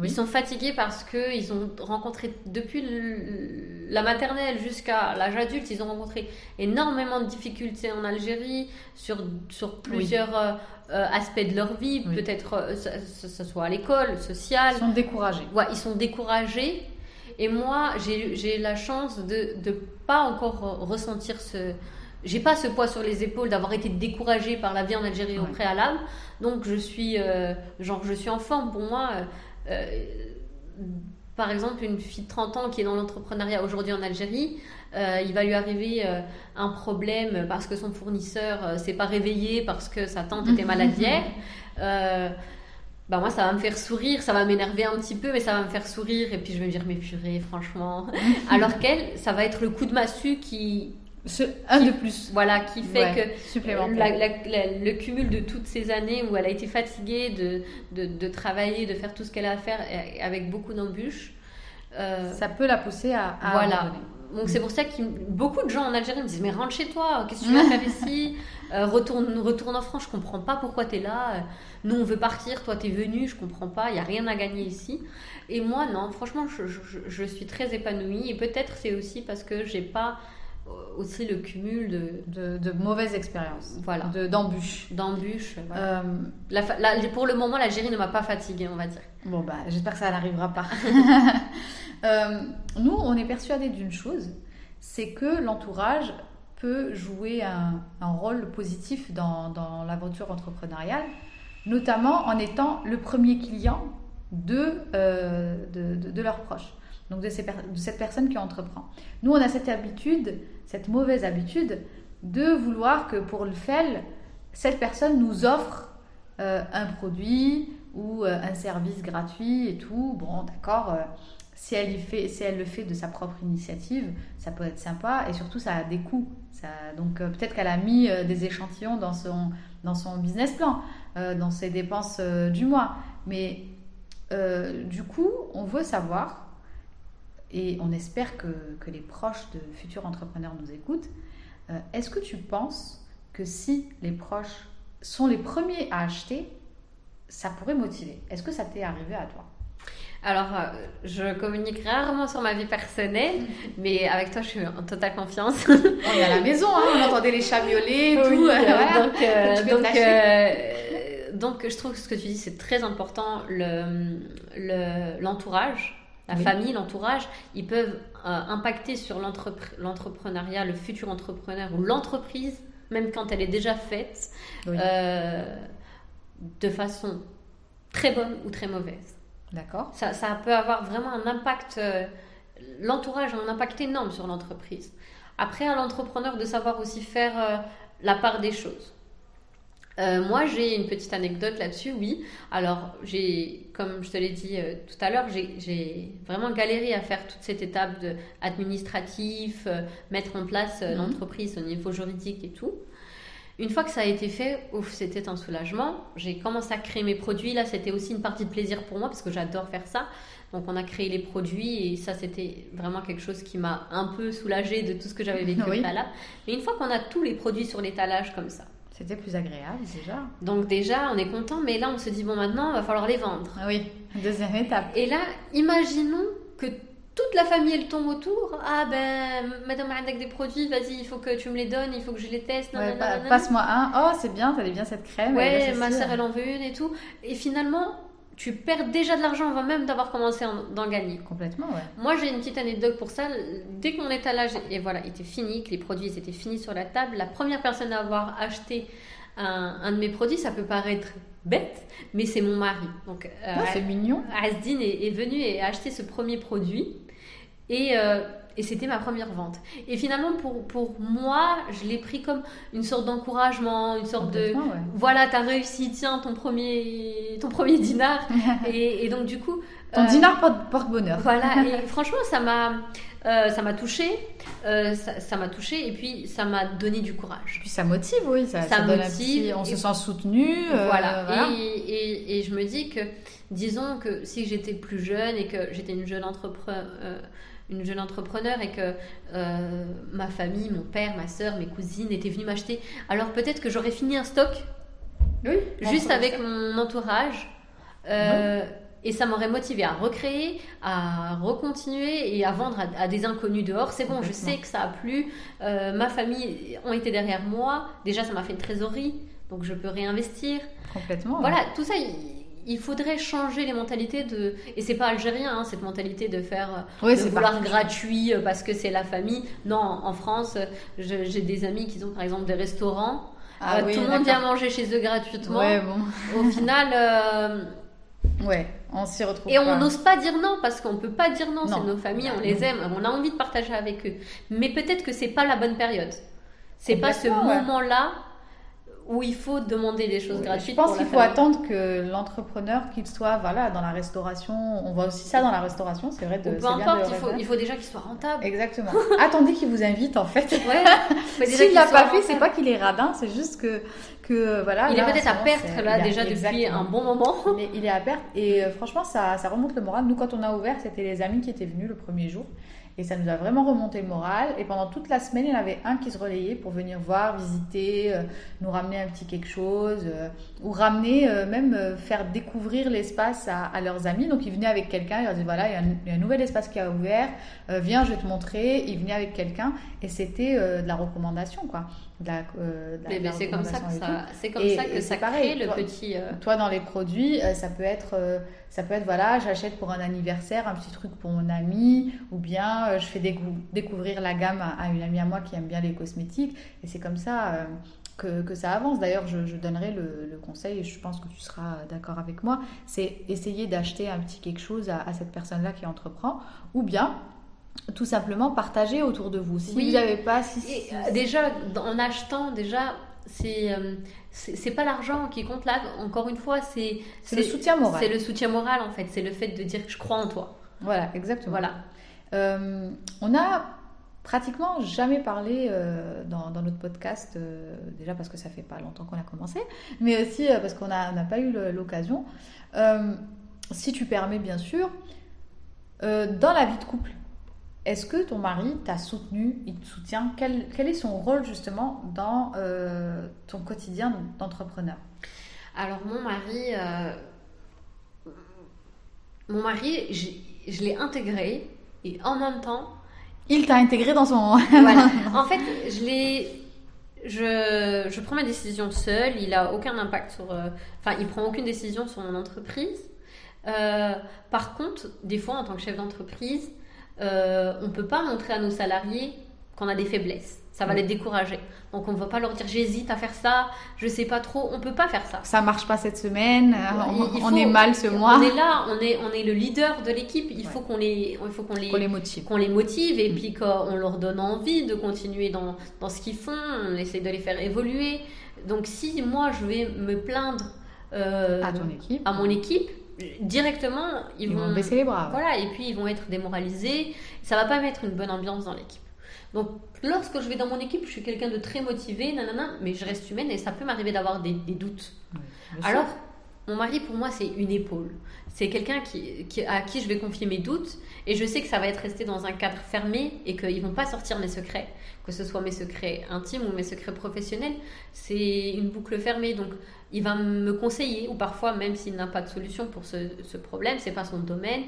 Oui. Ils sont fatigués parce qu'ils ont rencontré, depuis le- la maternelle jusqu'à l'âge adulte, ils ont rencontré énormément de difficultés en Algérie sur, sur plusieurs euh, euh, aspects de leur vie, Oui. peut-être euh, ce, ce- soit à l'école, social. Ils sont découragés. Ouais, ils sont découragés. Et moi, j'ai la chance de ne pas encore ressentir ce. J'ai pas ce poids sur les épaules d'avoir été découragée par la vie en Algérie au préalable. Donc, je suis, euh, genre, je suis en forme. Pour moi, par exemple, une fille de 30 ans qui est dans l'entrepreneuriat aujourd'hui en Algérie, euh, il va lui arriver euh, un problème parce que son fournisseur euh, s'est pas réveillé parce que sa tante était. Euh, bah moi ça va me faire sourire, ça va m'énerver un petit peu, mais ça va me faire sourire et puis je vais me dire mais purée franchement. Alors qu'elle, ça va être le coup de massue qui, Ce, un de plus. voilà, qui fait Ouais, que euh, supplémentaire. la- la- la- le cumul de toutes ces années où elle a été fatiguée de, de, de travailler, de faire tout ce qu'elle a à faire avec beaucoup d'embûches. euh, Ça peut la pousser à, à voilà. abandonner. Donc c'est pour ça que beaucoup de gens en Algérie me disent mais rentre chez toi, qu'est-ce que tu vas faire ici? Euh, retourne, retourne en France, je comprends pas pourquoi tu es là. Nous on veut partir, toi tu es venu, je comprends pas, il y a rien à gagner ici. Et moi non, franchement je, je- je suis très épanouie et peut-être c'est aussi parce que j'ai pas aussi le cumul de De, de mauvaises expériences. voilà De- D'embûches. d'embûches. voilà. Euh, La fa- la- pour le moment l'Algérie ne m'a pas fatiguée on va dire. Bon, bah, j'espère que ça n'arrivera pas. Euh, nous, on est persuadés d'une chose, c'est que l'entourage peut jouer un, un rôle positif dans, dans l'aventure entrepreneuriale, notamment en étant le premier client de, euh, de, de- de leurs proches, donc de, cette personne qui entreprend. Nous, on a cette habitude, cette mauvaise habitude, de vouloir que pour le FEL, cette personne nous offre euh, un produit ou euh, un service gratuit et tout. Bon, d'accord. euh, si elle, le fait de sa propre initiative, ça peut être sympa et surtout ça a des coûts. Donc peut-être qu'elle a mis des échantillons dans son, dans son business plan, dans ses dépenses du mois. Mais du coup, on veut savoir, et on espère que, que les proches de futurs entrepreneurs nous écoutent, euh, est-ce que tu penses que si les proches sont les premiers à acheter, ça pourrait motiver? Est-ce que ça t'est arrivé à toi? Alors, euh, je communique rarement sur ma vie personnelle, mais avec toi, je suis en totale confiance. On est à la maison, hein, on entendait les chats miauler et tout. Oui, euh, voilà. donc, euh, donc, euh, je trouve que ce que tu dis, c'est très important. Le- le- L'entourage, la Oui. famille, l'entourage, ils peuvent euh, impacter sur l'entrepre- l'entrepreneuriat, le futur entrepreneur ou l'entreprise, même quand elle est déjà faite, Oui. euh, de façon très bonne ou très mauvaise. D'accord. Ça, ça peut avoir vraiment un impact. euh, L'entourage a un impact énorme sur l'entreprise. Après, à l'entrepreneur de savoir aussi faire la part des choses. Euh, moi, j'ai une petite anecdote là-dessus, oui. Alors, j'ai, comme je te l'ai dit euh, tout à l'heure, j'ai- vraiment galéré à faire toute cette étape de administratif, euh, mettre en place euh, Mhm. l'entreprise au niveau juridique et tout. Une fois que ça a été fait, ouf, c'était un soulagement. J'ai commencé à créer mes produits. Là, c'était aussi une partie de plaisir pour moi parce que j'adore faire ça. Donc, on a créé les produits et ça, c'était vraiment quelque chose qui m'a un peu soulagée de tout ce que j'avais vécu Oui. Mais une fois qu'on a tous les produits sur l'étalage comme ça, C'était plus agréable déjà. donc déjà, on est content, mais là, on se dit, bon, maintenant, il va falloir les vendre. Oui, deuxième étape. Et là, imaginons que toute la famille, elle tombe autour. Ah ben, madame, avec des produits, vas-y, il faut que tu me les donnes, il faut que je les teste. Ouais, pa-. Passe-moi un. Oh, c'est bien, t'allais bien cette crème. Ouais, là, ma euh, elle en veut une et tout. Et finalement, tu perds déjà de l'argent avant même d'avoir commencé à en- d'en gagner. Complètement, ouais. Moi, j'ai une petite anecdote pour ça. Dès que mon étalage et voilà, était fini, que les produits étaient finis sur la table, la première personne à avoir acheté un, un de mes produits, ça peut paraître bête, mais c'est mon mari. Donc, euh, Ah, c'est mignon. Asdine est, est venu et a acheté ce premier produit. Et, euh, et c'était ma première vente. Et finalement, pour, pour moi, je l'ai pris comme une sorte d'encouragement, une sorte de... Ouais. Voilà, t'as réussi, tiens, ton premier, ton premier dinar. et, et donc, du coup... Ton euh, dinar porte, porte bonheur. Voilà, et franchement, ça m'a... euh, ça m'a touchée, euh, ça m'a touchée et puis ça m'a donné du courage. Puis ça motive, oui. Ça, Ça ça donne motive, petit- On se sent soutenu. euh, voilà. voilà. Et, et- et je me dis que, disons que si j'étais plus jeune et que j'étais une jeune entrepreneur, une jeune entrepreneur et que euh, ma famille, mon père, ma soeur, mes cousines étaient venus m'acheter, alors peut-être que j'aurais fini un stock Oui, juste avec mon entourage. Euh, Et ça m'aurait motivé à recréer, à recontinuer et à vendre à, à des inconnus dehors. C'est bon, je sais que ça a plu. Euh, ma famille ont été derrière moi. Déjà, ça m'a fait une trésorerie, donc je peux réinvestir. Complètement. ouais. Voilà, tout ça, il, faudrait changer les mentalités de. Et c'est pas algérien, hein, cette mentalité de faire. Oui, de c'est vouloir parti. gratuit euh, parce que c'est la famille. Non, en France, euh, j'ai des amis qui ont par exemple des restaurants. Ah Euh, oui, tout le monde vient manger chez eux gratuitement. Ouais, bon. Au final, euh, Ouais, on s'y retrouve. et on n'ose pas dire non parce qu'on peut pas dire non. Non. C'est nos familles, on les aime, on a envie de partager avec eux. Mais peut-être que c'est pas la bonne période. C'est pas ce ouais. moment-là où il faut demander des choses Oui, gratuites. Je pense qu'il faut famille. attendre que l'entrepreneur, qu'il soit voilà, dans la restauration, on voit aussi ça dans la restauration, c'est vrai. De, peu importe, il faut, raisonner. il faut déjà qu'il soit rentable. Exactement. Attendez qu'il vous invite en fait. Ouais, S'il qu'il l'a pas fait, c'est pas qu'il est radin, c'est juste que, que voilà. Il là, est peut-être à perte là a- déjà depuis un bon moment. Il est, il est à perte et euh, franchement ça, ça remonte le moral. Nous quand on a ouvert c'était les amis qui étaient venus le premier jour et ça nous a vraiment remonté le moral et pendant toute la semaine il y en avait un qui se relayait pour venir voir, visiter, euh, nous ramener un petit quelque chose euh, ou ramener euh, même faire découvrir l'espace à, leurs amis. Donc ils venaient avec quelqu'un, ils leur disaient voilà il y, a un, nouvel espace qui a ouvert, viens je vais te montrer. Ils venaient avec quelqu'un et c'était de la recommandation quoi. De la, euh, de Mais, c'est comme ça que ça, c'est comme Et- ça que ça pareil, crée le toi- petit. euh, toi, dans les produits, euh, ça peut être, euh, ça peut être voilà, j'achète pour un anniversaire un petit truc pour mon ami, ou bien je fais décou- découvrir la gamme à, à une amie à moi qui aime bien les cosmétiques, et c'est comme ça euh, que, que ça avance. D'ailleurs, je, je donnerai le, le conseil, et je pense que tu seras d'accord avec moi, c'est essayer d'acheter un petit quelque chose à, à cette personne-là qui entreprend, ou bien tout simplement partager autour de vous. Si Oui. vous n'avez pas, si, Et, si- euh, déjà, en achetant, déjà, c'est euh, c'est c'est pas l'argent qui compte là. Encore une fois, c'est c'est le soutien moral. C'est le soutien moral en fait. C'est le fait de dire que je crois en toi. Voilà, exactement. Voilà. Euh, on a pratiquement jamais parlé euh, dans, dans notre podcast, euh, déjà parce que ça fait pas longtemps qu'on a commencé, mais aussi parce qu'on n'a on pas eu l'occasion. Si tu permets, bien sûr, dans la vie de couple, est-ce que ton mari t'a soutenu, il te soutient? Quel, quel est son rôle justement dans euh, ton quotidien d'entrepreneur? Alors mon mari, euh, mon mari, je l'ai intégré et en même temps, Il t'a intégré dans son... voilà. En fait, je l'ai. Je, je prends mes décisions seule. Il a aucun impact sur. euh, Enfin, il prend aucune décision sur mon entreprise. Euh, par contre, des fois, en tant que chef d'entreprise, euh, on peut pas montrer à nos salariés qu'on a des faiblesses. Ça va Oui. les décourager. Donc, on ne va pas leur dire j'hésite à faire ça, je sais pas trop. On peut pas faire ça. Ça marche pas cette semaine, on, est mal ce mois, On est là, on est, on est le leader de l'équipe. Il faut qu'on les, il faut qu'on les, motive. qu'on les motive et Mm. puis qu'on leur donne envie de continuer dans, dans ce qu'ils font, on essaie de les faire évoluer. Donc si moi je vais me plaindre euh, À ton équipe. à mon équipe, directement ils, Ils vont, vont baisser les bras. voilà et puis ils vont être démoralisés. Ça va pas mettre une bonne ambiance dans l'équipe. Donc, lorsque je vais dans mon équipe, je suis quelqu'un de très motivé, nanana, mais je reste humaine et ça peut m'arriver d'avoir des, doutes. Alors, mon mari, pour moi, c'est une épaule. C'est quelqu'un qui, à qui je vais confier mes doutes et je sais que ça va être resté dans un cadre fermé et qu'ils ne vont pas sortir mes secrets, que ce soit mes secrets intimes ou mes secrets professionnels. C'est une boucle fermée. Donc, il va me conseiller, ou parfois, même s'il n'a pas de solution pour ce, ce problème, c'est pas son domaine,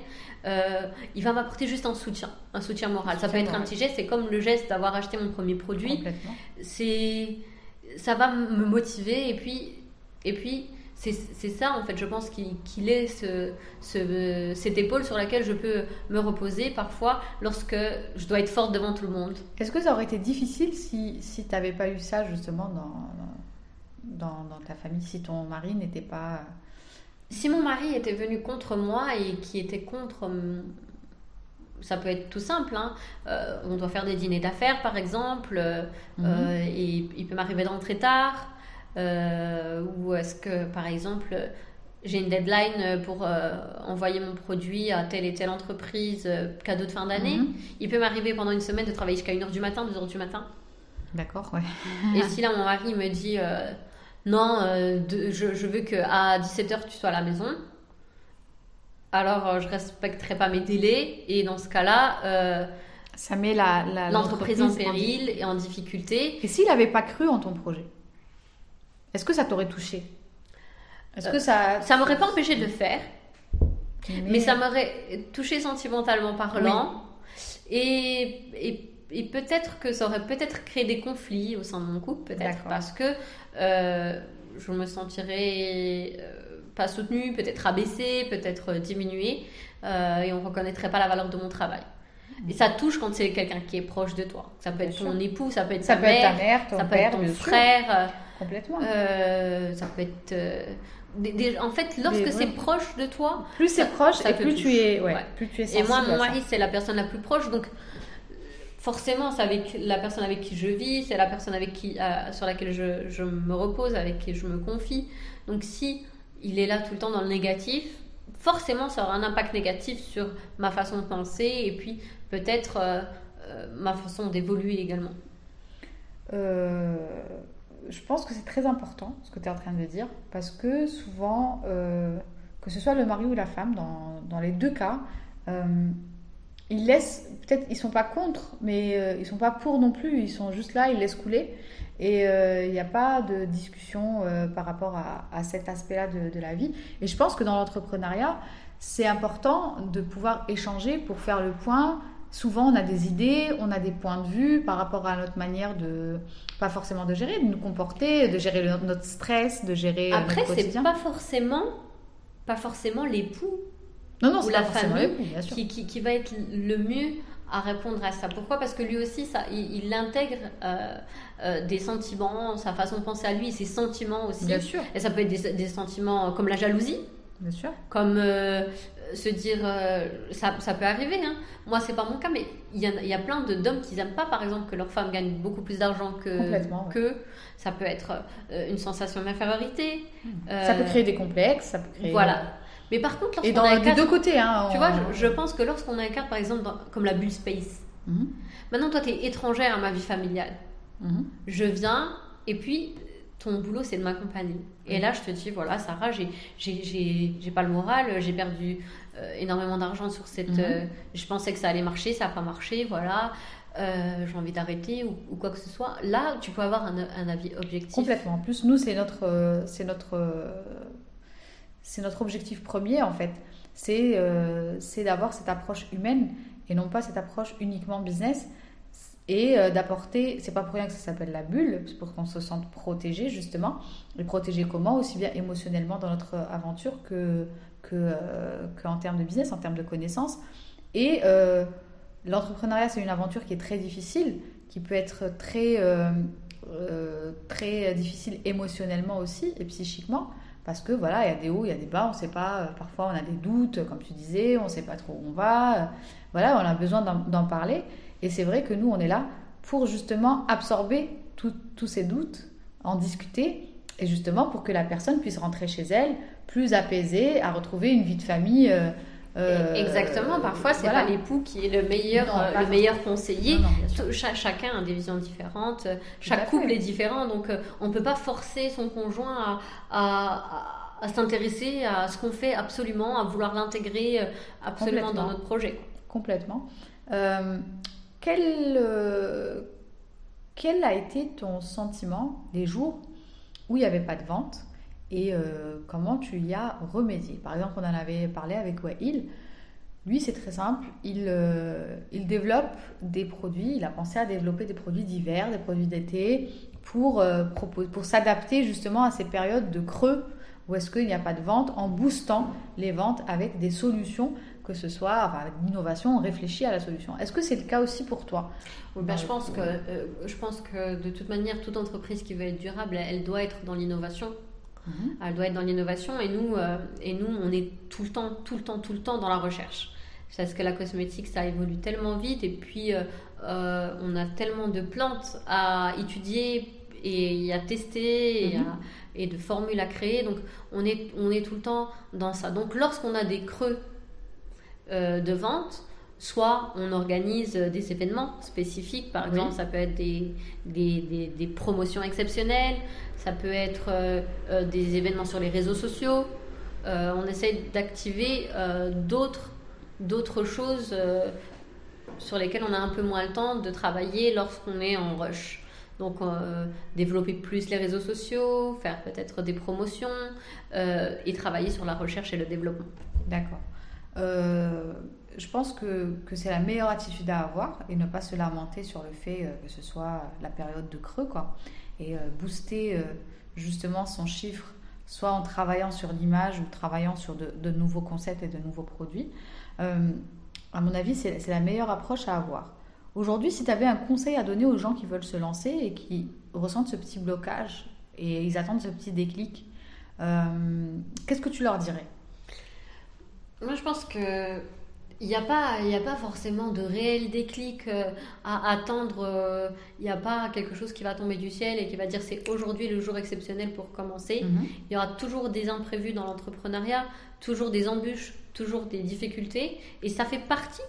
euh, il va m'apporter juste un soutien, un soutien moral. ça peut être un petit geste, c'est comme le geste d'avoir acheté mon premier produit. C'est, ça va me motiver, et puis, et puis c'est ça, en fait, je pense qu'il est ce, ce, cette épaule sur laquelle je peux me reposer parfois lorsque je dois être forte devant tout le monde. Est-ce que ça aurait été difficile si, si tu n'avais pas eu ça justement dans, dans, dans, ta famille, si ton mari n'était pas... Si mon mari était venu contre moi et qui était contre ça peut être tout simple. Hein. Euh, on doit faire des dîners d'affaires, par exemple, euh, mhm. euh, et il peut m'arriver d'entrer tard. Euh, ou est-ce que, par exemple, j'ai une deadline pour euh, envoyer mon produit à telle et telle entreprise, euh, cadeau de fin d'année. Mhm. Il peut m'arriver pendant une semaine de travailler jusqu'à 1h du matin, 2h du matin. D'accord, ouais. et si là, mon mari me dit non, je, je, veux qu'à 17h, tu sois à la maison, alors je respecterai pas mes délais. Et dans ce cas-là, ça met l'entreprise la, en péril et en difficulté. Et s'il n'avait pas cru en ton projet? Est-ce que ça t'aurait touché? Est-ce que ça... Ça m'aurait pas empêché de le faire, mais, ça m'aurait touché sentimentalement parlant. Et, et, et peut-être que ça aurait peut-être créé des conflits au sein de mon couple, peut-être, parce que euh, je me sentirais euh, pas soutenue, peut-être abaissée, peut-être diminuée, euh, et on reconnaîtrait pas la valeur de mon travail. Et ça touche quand c'est quelqu'un qui est proche de toi. Ça peut être ton époux, ça peut être ça ta peut mère, être ta mère ton ça peut être ton frère. Complètement. Euh, ça peut être. Euh, en fait, lorsque c'est proche de toi, plus c'est proche et plus tu, es, ouais, plus tu es. Et moi, mon mari, c'est la personne la plus proche, donc forcément, c'est avec la personne avec qui je vis, c'est la personne avec qui, euh, sur laquelle je, je, me repose, avec qui je me confie. Donc, si il est là tout le temps dans le négatif, forcément, ça aura un impact négatif sur ma façon de penser et puis peut-être ma façon d'évoluer également. Euh, je pense que c'est très important ce que tu es en train de dire, parce que souvent, euh, que ce soit le mari ou la femme, dans, dans les deux cas, euh, ils laissent, peut-être ils sont pas contre, mais euh, ils sont pas pour non plus, ils sont juste là, ils laissent couler. Et il n'y a pas de discussion par rapport à, à cet aspect-là de, de, la vie. Et je pense que dans l'entrepreneuriat, c'est important de pouvoir échanger pour faire le point, souvent on a des idées, on a des points de vue par rapport à notre manière de, pas forcément de gérer, de nous comporter, de gérer notre stress, de gérer euh, Après, c'est pas forcément, pas forcément l'époux non, non, ou la famille qui, qui, qui, va être le mieux à répondre à ça. Pourquoi? Parce que lui aussi, ça, il, intègre euh, euh, des sentiments, sa façon de penser à lui, ses sentiments aussi. Bien sûr. Et ça peut être des, des sentiments comme la jalousie. Bien sûr. Comme se dire, euh, ça, ça, peut arriver, hein. moi c'est pas mon cas, mais il y, a, y a plein d'hommes qui n'aiment pas par exemple que leur femme gagne beaucoup plus d'argent que, que ça peut être euh, une sensation d'infériorité. Hmm. ça peut créer des complexes, ça peut créer... Voilà. Mais par contre, et dans les deux côtés, hein, tu vois, je, pense que lorsqu'on a un cadre, par exemple, comme la bulle space, mhm. maintenant toi tu es étrangère à ma vie familiale, mhm. je viens et puis ton boulot, c'est de m'accompagner. Et là, je te dis, voilà, Sarah, j'ai pas le moral, j'ai perdu euh, énormément d'argent sur cette. Mhm. Euh, je pensais que ça allait marcher, ça n'a pas marché, voilà. Euh, j'ai envie d'arrêter ou, quoi que ce soit. Là, tu peux avoir un, un avis objectif. Complètement. En plus, nous, c'est notre, c'est notre, c'est notre objectif premier en fait. C'est, c'est d'avoir cette approche humaine et non pas cette approche uniquement business et euh, d'apporter, c'est pas pour rien que ça s'appelle la bulle, c'est pour qu'on se sente protégé justement. Et protégé comment? Aussi bien émotionnellement dans notre aventure que, que, euh, en termes de business, en termes de connaissances. Et euh, l'entrepreneuriat, c'est une aventure qui est très difficile, qui peut être très, très difficile émotionnellement aussi et psychiquement. Parce que voilà, il y a des hauts, il y a des bas, on sait pas, parfois on a des doutes, comme tu disais, on sait pas trop où on va. Voilà, on a besoin d'en parler. Et c'est vrai que nous, on est là pour justement absorber tous ces doutes, en discuter, et justement pour que la personne puisse rentrer chez elle plus apaisée, à retrouver une vie de famille euh, Euh, Exactement. Parfois, c'est pas l'époux qui est le meilleur, euh, le meilleur conseiller. chacun a des visions différentes. Chaque couple est différent, donc on ne peut pas forcer son conjoint à, à, s'intéresser à ce qu'on fait absolument, à vouloir l'intégrer absolument dans notre projet. Complètement. Quel, quel a été ton sentiment les jours où il n'y avait pas de vente et euh, comment tu y as remédié? Par exemple, on en avait parlé avec Wail. Lui, c'est très simple. Il, euh, il développe des produits. Il a pensé à développer des produits d'hiver, des produits d'été, pour, euh, pour s'adapter justement à ces périodes de creux où est-ce qu'il n'y a pas de vente, en boostant les ventes avec des solutions, que ce soit enfin, l'innovation, on réfléchit à la solution. Est-ce que c'est le cas aussi pour toi ben, je, pense que, je pense que de toute manière, toute entreprise qui veut être durable, elle doit être dans l'innovation. Mhm. Elle doit être dans l'innovation et nous, euh, et nous, on est tout le temps, tout le temps, tout le temps dans la recherche. Parce que la cosmétique, ça évolue tellement vite et puis euh, euh, on a tellement de plantes à étudier et à tester mhm. Et, de formules à créer. Donc on est, on est tout le temps dans ça. Donc lorsqu'on a des creux de vente, soit on organise des événements spécifiques, par exemple, ça peut être des, des, des, des, promotions exceptionnelles, ça peut être euh, euh, des événements sur les réseaux sociaux. Euh, on essaie d'activer d'autres, d'autres choses sur lesquelles on a un peu moins le temps de travailler lorsqu'on est en rush. Donc, développer plus les réseaux sociaux, faire peut-être des promotions et travailler sur la recherche et le développement. D'accord. je pense que, que c'est la meilleure attitude à avoir et ne pas se lamenter sur le fait que ce soit la période de creux. Quoi et euh, booster euh, justement son chiffre, soit en travaillant sur l'image ou travaillant sur de, nouveaux concepts et de nouveaux produits. Euh, à mon avis, c'est la meilleure approche à avoir. Aujourd'hui, si tu avais un conseil à donner aux gens qui veulent se lancer et qui ressentent ce petit blocage et ils attendent ce petit déclic, qu'est-ce que tu leur dirais? Moi, je pense que il n'y a, pas, a pas forcément de réel déclic euh, à attendre. Euh, il n'y a pas quelque chose qui va tomber du ciel et qui va dire c'est aujourd'hui le jour exceptionnel pour commencer. Mhm. Il y aura toujours des imprévus dans l'entrepreneuriat, toujours des embûches, toujours des difficultés. Et ça fait partie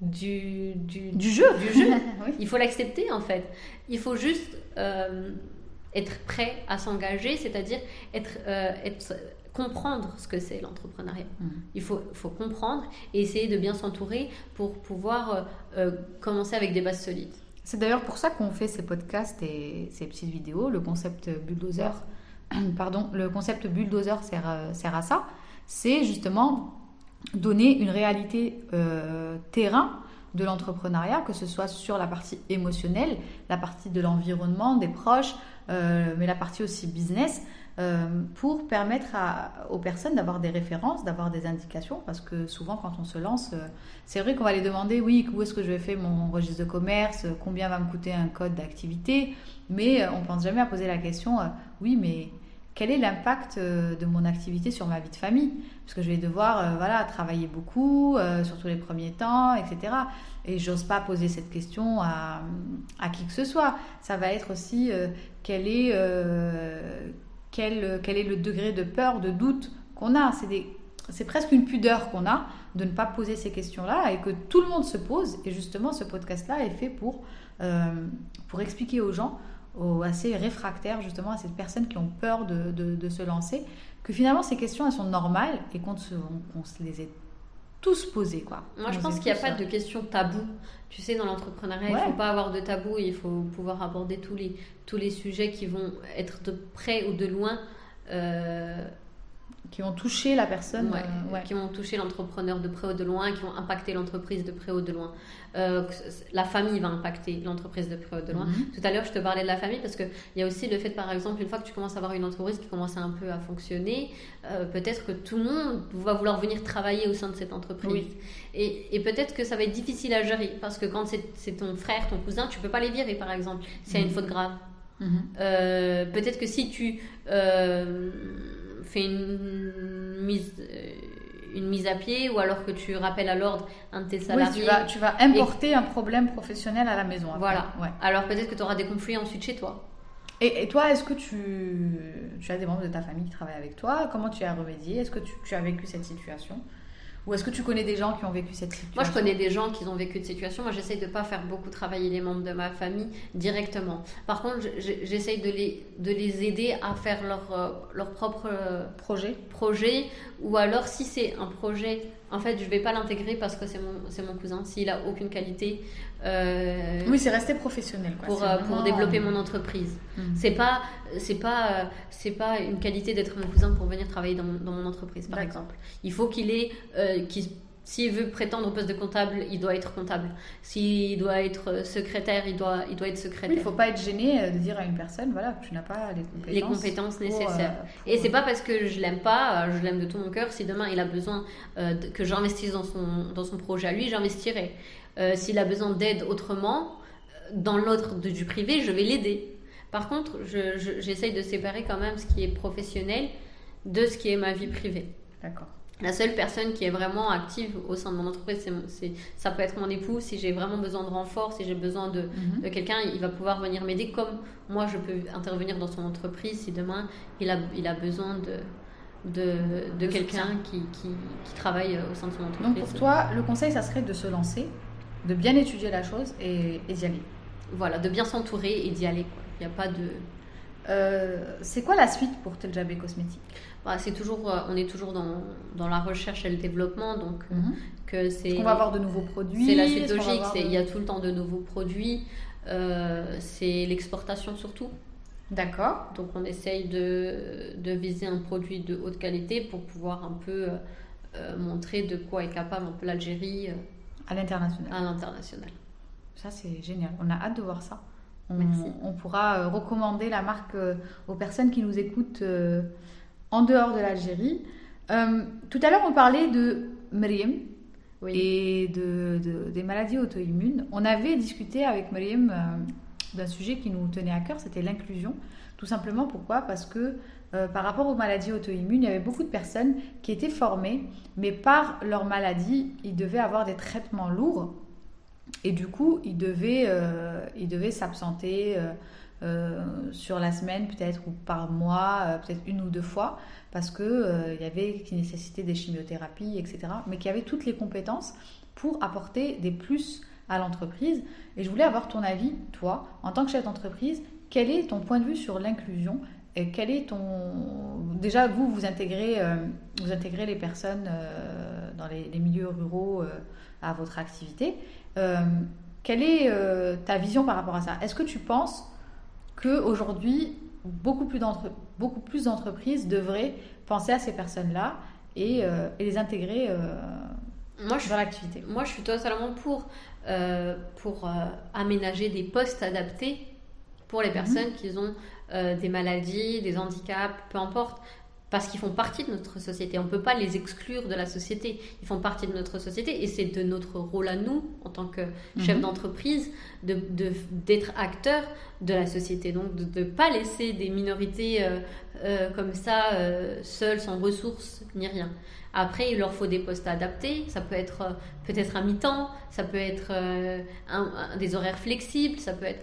du, du, jeu. Du jeu. Il faut l'accepter en fait. Il faut juste euh, être prêt à s'engager, c'est-à-dire être, être comprendre ce que c'est l'entrepreneuriat. Mm. Il faut, faut, comprendre et essayer de bien s'entourer pour pouvoir euh, euh, commencer avec des bases solides. C'est d'ailleurs pour ça qu'on fait ces podcasts et ces petites vidéos. Le concept bulldozer, pardon, le concept bulldozer sert, euh, sert à ça. C'est justement donner une réalité terrain de l'entrepreneuriat, que ce soit sur la partie émotionnelle, la partie de l'environnement, des proches, mais la partie aussi business, euh, pour permettre aux personnes d'avoir des références, d'avoir des indications, parce que souvent quand on se lance, euh, c'est vrai qu'on va les demander, oui, où est-ce que je vais faire mon registre de commerce, combien va me coûter un code d'activité, mais euh, on pense jamais à poser la question, oui, mais quel est l'impact de mon activité sur ma vie de famille? Parce que je vais devoir voilà, travailler beaucoup, surtout les premiers temps, etc. Et j'ose pas poser cette question à, à, qui que ce soit. Ça va être aussi quel est quel, quel est le degré de peur, de doute qu'on a? C'est presque une pudeur qu'on a de ne pas poser ces questions-là et que tout le monde se pose. Et justement, ce podcast-là est fait pour, euh, pour expliquer aux gens, aux assez réfractaires justement, à ces personnes qui ont peur de, de, se lancer, que finalement ces questions, elles sont normales et qu'on se, se les ait tous posés. Quoi. Moi, je pense qu'il n'y a pas de questions tabou. Tu sais, dans l'entrepreneuriat, il ne faut pas avoir de tabou, il faut pouvoir aborder tous les, tous les sujets qui vont être de près ou de loin. Euh, qui ont touché la personne. Euh, qui ont touché l'entrepreneur de près ou de loin, qui ont impacté l'entreprise de près ou de loin. Euh, la famille va impacter l'entreprise de près ou de loin. Mhm. Tout à l'heure, je te parlais de la famille parce qu'il y a aussi le fait, par exemple, une fois que tu commences à avoir une entreprise qui commence un peu à fonctionner, euh, peut-être que tout le monde va vouloir venir travailler au sein de cette entreprise. Et, et peut-être que ça va être difficile à gérer parce que quand c'est ton frère, ton cousin, tu peux pas les virer, par exemple, s'il y a une mhm. faute grave. Mhm. peut-être que si tu fais une mise, euh, une mise à pied ou alors que tu rappelles à l'ordre un de tes salariés. tu, vas, tu vas importer un problème professionnel à la maison. Voilà. Alors peut-être que tu auras des conflits ensuite chez toi. Et, toi, est-ce que tu, tu, as des membres de ta famille qui travaillent avec toi? Comment tu as remédié? Est-ce que tu, tu, as vécu cette situation? Ou est-ce que tu connais des gens qui ont vécu cette situation Moi, je connais des gens qui ont vécu cette situation. Moi, j'essaye de ne pas faire beaucoup travailler les membres de ma famille directement. Par contre, j'essaye de les, de les aider à faire leur, euh, leur propre euh, projet. projet. Ou alors, si c'est un projet, en fait, je ne vais pas l'intégrer parce que c'est mon, mon cousin. S'il a aucune qualité. Euh, oui, c'est rester professionnel. Pour, pour développer mon entreprise. Mhm. C'est pas, c'est pas, c'est pas une qualité d'être mon cousin pour venir travailler dans, dans mon entreprise, par exemple. Il faut qu'il ait euh, s'il veut prétendre au poste de comptable, il doit être comptable. S'il doit être secrétaire, il doit, il doit être secrétaire. il ne faut pas être gêné euh, de dire à une personne, voilà, tu n'as pas les compétences, les compétences nécessaires. Et Et c'est pas parce que je l'aime pas, euh, je l'aime de tout mon cœur. Si demain il a besoin que j'investisse dans son, dans son projet à lui, j'investirai. S'il a besoin d'aide autrement, dans l'autre du privé, je vais l'aider. Par contre, j'essaye de séparer quand même ce qui est professionnel de ce qui est ma vie privée. D'accord. La seule personne qui est vraiment active au sein de mon entreprise, c'est, ça peut être mon époux. Si j'ai vraiment besoin de renfort, si j'ai besoin de, mhm. de quelqu'un, il va pouvoir venir m'aider comme moi je peux intervenir dans son entreprise si demain il a, il a besoin de, de, de quelqu'un qui, qui, qui, travaille au sein de son entreprise. Donc pour toi, le conseil, ça serait de se lancer, de bien étudier la chose et, et d'y aller. Voilà, de bien s'entourer et d'y aller. Il n'y a pas de... Euh, c'est quoi la suite pour Teljabé Cosmétique? Bah, c'est toujours, euh, on est toujours dans, dans, la recherche et le développement, donc euh, mhm. que c'est. On va avoir de nouveaux produits? C'est la suite logique. Il y a tout le temps de nouveaux produits. c'est l'exportation surtout. D'accord. Donc on essaye de, de, viser un produit de haute qualité pour pouvoir un peu montrer de quoi est capable un peu l'Algérie. À l'international. À l'international. Ça c'est génial. On a hâte de voir ça. On, on pourra recommander la marque aux personnes qui nous écoutent en dehors de l'Algérie. Euh, tout à l'heure, on parlait de Mriem et de, des maladies auto-immunes. On avait discuté avec Mriem euh, d'un sujet qui nous tenait à cœur, c'était l'inclusion. Tout simplement pourquoi? Parce que euh, par rapport aux maladies auto-immunes, il y avait beaucoup de personnes qui étaient formées, mais par leur maladie, ils devaient avoir des traitements lourds. Et du coup, ils devaient, devaient s'absenter euh, sur la semaine peut-être ou par mois, euh, peut-être une ou deux fois, parce que euh, il y avait qui nécessitait des chimiothérapies, etc. Mais qui avait toutes les compétences pour apporter des plus à l'entreprise. Et je voulais avoir ton avis, toi, en tant que chef d'entreprise, quel est ton point de vue sur l'inclusion et quel est ton déjà vous vous intégrez vous intégrez les personnes dans les, les, milieux ruraux à votre activité quelle est ta vision par rapport à ça? Est-ce que tu penses qu'aujourd'hui, beaucoup plus beaucoup plus d'entreprises devraient penser à ces personnes-là et, euh, les intégrer euh, moi, dans l'activité? Moi, je suis totalement pour, euh, pour aménager des postes adaptés pour les mhm. personnes qui ont des maladies, des handicaps, peu importe parce qu'ils font partie de notre société. On ne peut pas les exclure de la société. Ils font partie de notre société et c'est de notre rôle à nous, en tant que chef mhm. d'entreprise, d'être de, d'être acteur de la société. Donc de ne pas laisser des minorités euh, euh, comme ça, euh, seules, sans ressources, ni rien. Après, il leur faut des postes adaptés. Ça peut être peut-être un mi-temps, ça peut être des horaires flexibles, ça peut être...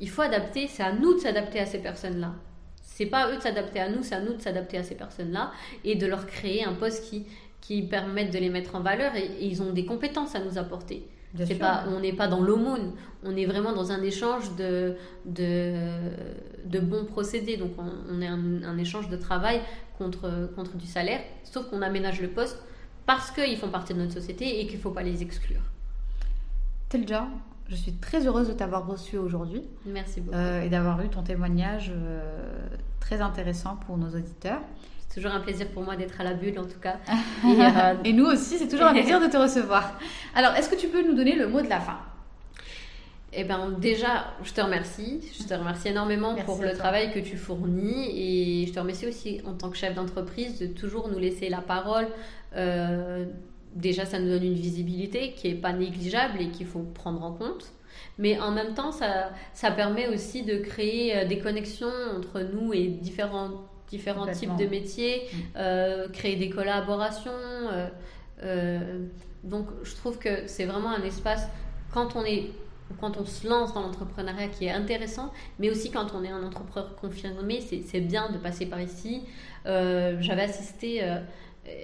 Il faut adapter, c'est à nous de s'adapter à ces personnes-là. C'est pas à eux de s'adapter à nous, c'est à nous de s'adapter à ces personnes-là et de leur créer un poste qui, qui permette de les mettre en valeur et, ils ont des compétences à nous apporter. pas, on n'est pas dans l'aumône, on est vraiment dans un échange de, de, de bons procédés. Donc on, est un, échange de travail contre, contre du salaire, sauf qu'on aménage le poste parce qu'ils font partie de notre société et qu'il ne faut pas les exclure. Telja, je suis très heureuse de t'avoir reçu aujourd'hui. Merci beaucoup. Euh, et d'avoir eu ton témoignage euh, très intéressant pour nos auditeurs. C'est toujours un plaisir pour moi d'être à la bulle en tout cas. Euh, et, nous aussi, c'est toujours un plaisir de te recevoir. Alors, est-ce que tu peux nous donner le mot de la fin? Eh bien, déjà, je te remercie. Je te remercie énormément pour le travail que tu fournis et je te remercie aussi en tant que chef d'entreprise de toujours nous laisser la parole, déjà, ça nous donne une visibilité qui n'est pas négligeable et qu'il faut prendre en compte. Mais en même temps, ça, ça permet aussi de créer euh, des connexions entre nous et différents, différents types de métiers, mm. euh, créer des collaborations. Euh, donc, je trouve que c'est vraiment un espace, quand on, est, quand on se lance dans l'entrepreneuriat, qui est intéressant, mais aussi quand on est un entrepreneur confirmé, c'est bien de passer par ici. J'avais assisté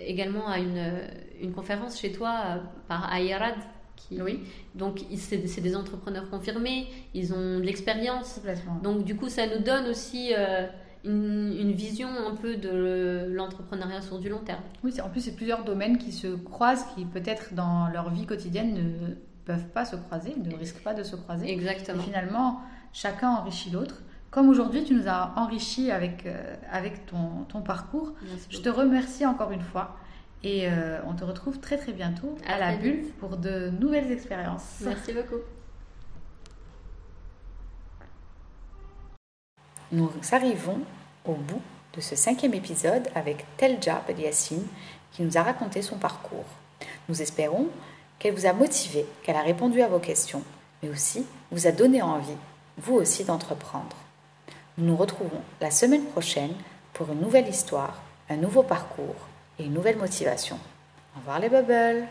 également à une, une conférence chez toi par Ayarad. Qui, Oui. Donc, c'est des entrepreneurs confirmés, ils ont de l'expérience. Donc, du coup, ça nous donne aussi euh, une, une vision un peu de l'entrepreneuriat sur du long terme. Oui, en plus, c'est plusieurs domaines qui se croisent, qui peut-être dans leur vie quotidienne ne peuvent pas se croiser, ne risquent pas de se croiser. Et Exactement. finalement, chacun enrichit l'autre. Comme aujourd'hui, tu nous as enrichi avec, euh, avec ton, ton parcours. Merci Je beaucoup. te remercie encore une fois. Et euh, on te retrouve très très bientôt à, À la bulle pour de nouvelles expériences. Merci beaucoup. Nous arrivons au bout de ce cinquième épisode avec Telja Beliassine qui nous a raconté son parcours. Nous espérons qu'elle vous a motivé, qu'elle a répondu à vos questions, mais aussi vous a donné envie, vous aussi, d'entreprendre. Nous nous retrouvons la semaine prochaine pour une nouvelle histoire, un nouveau parcours et une nouvelle motivation. Au revoir les bubbles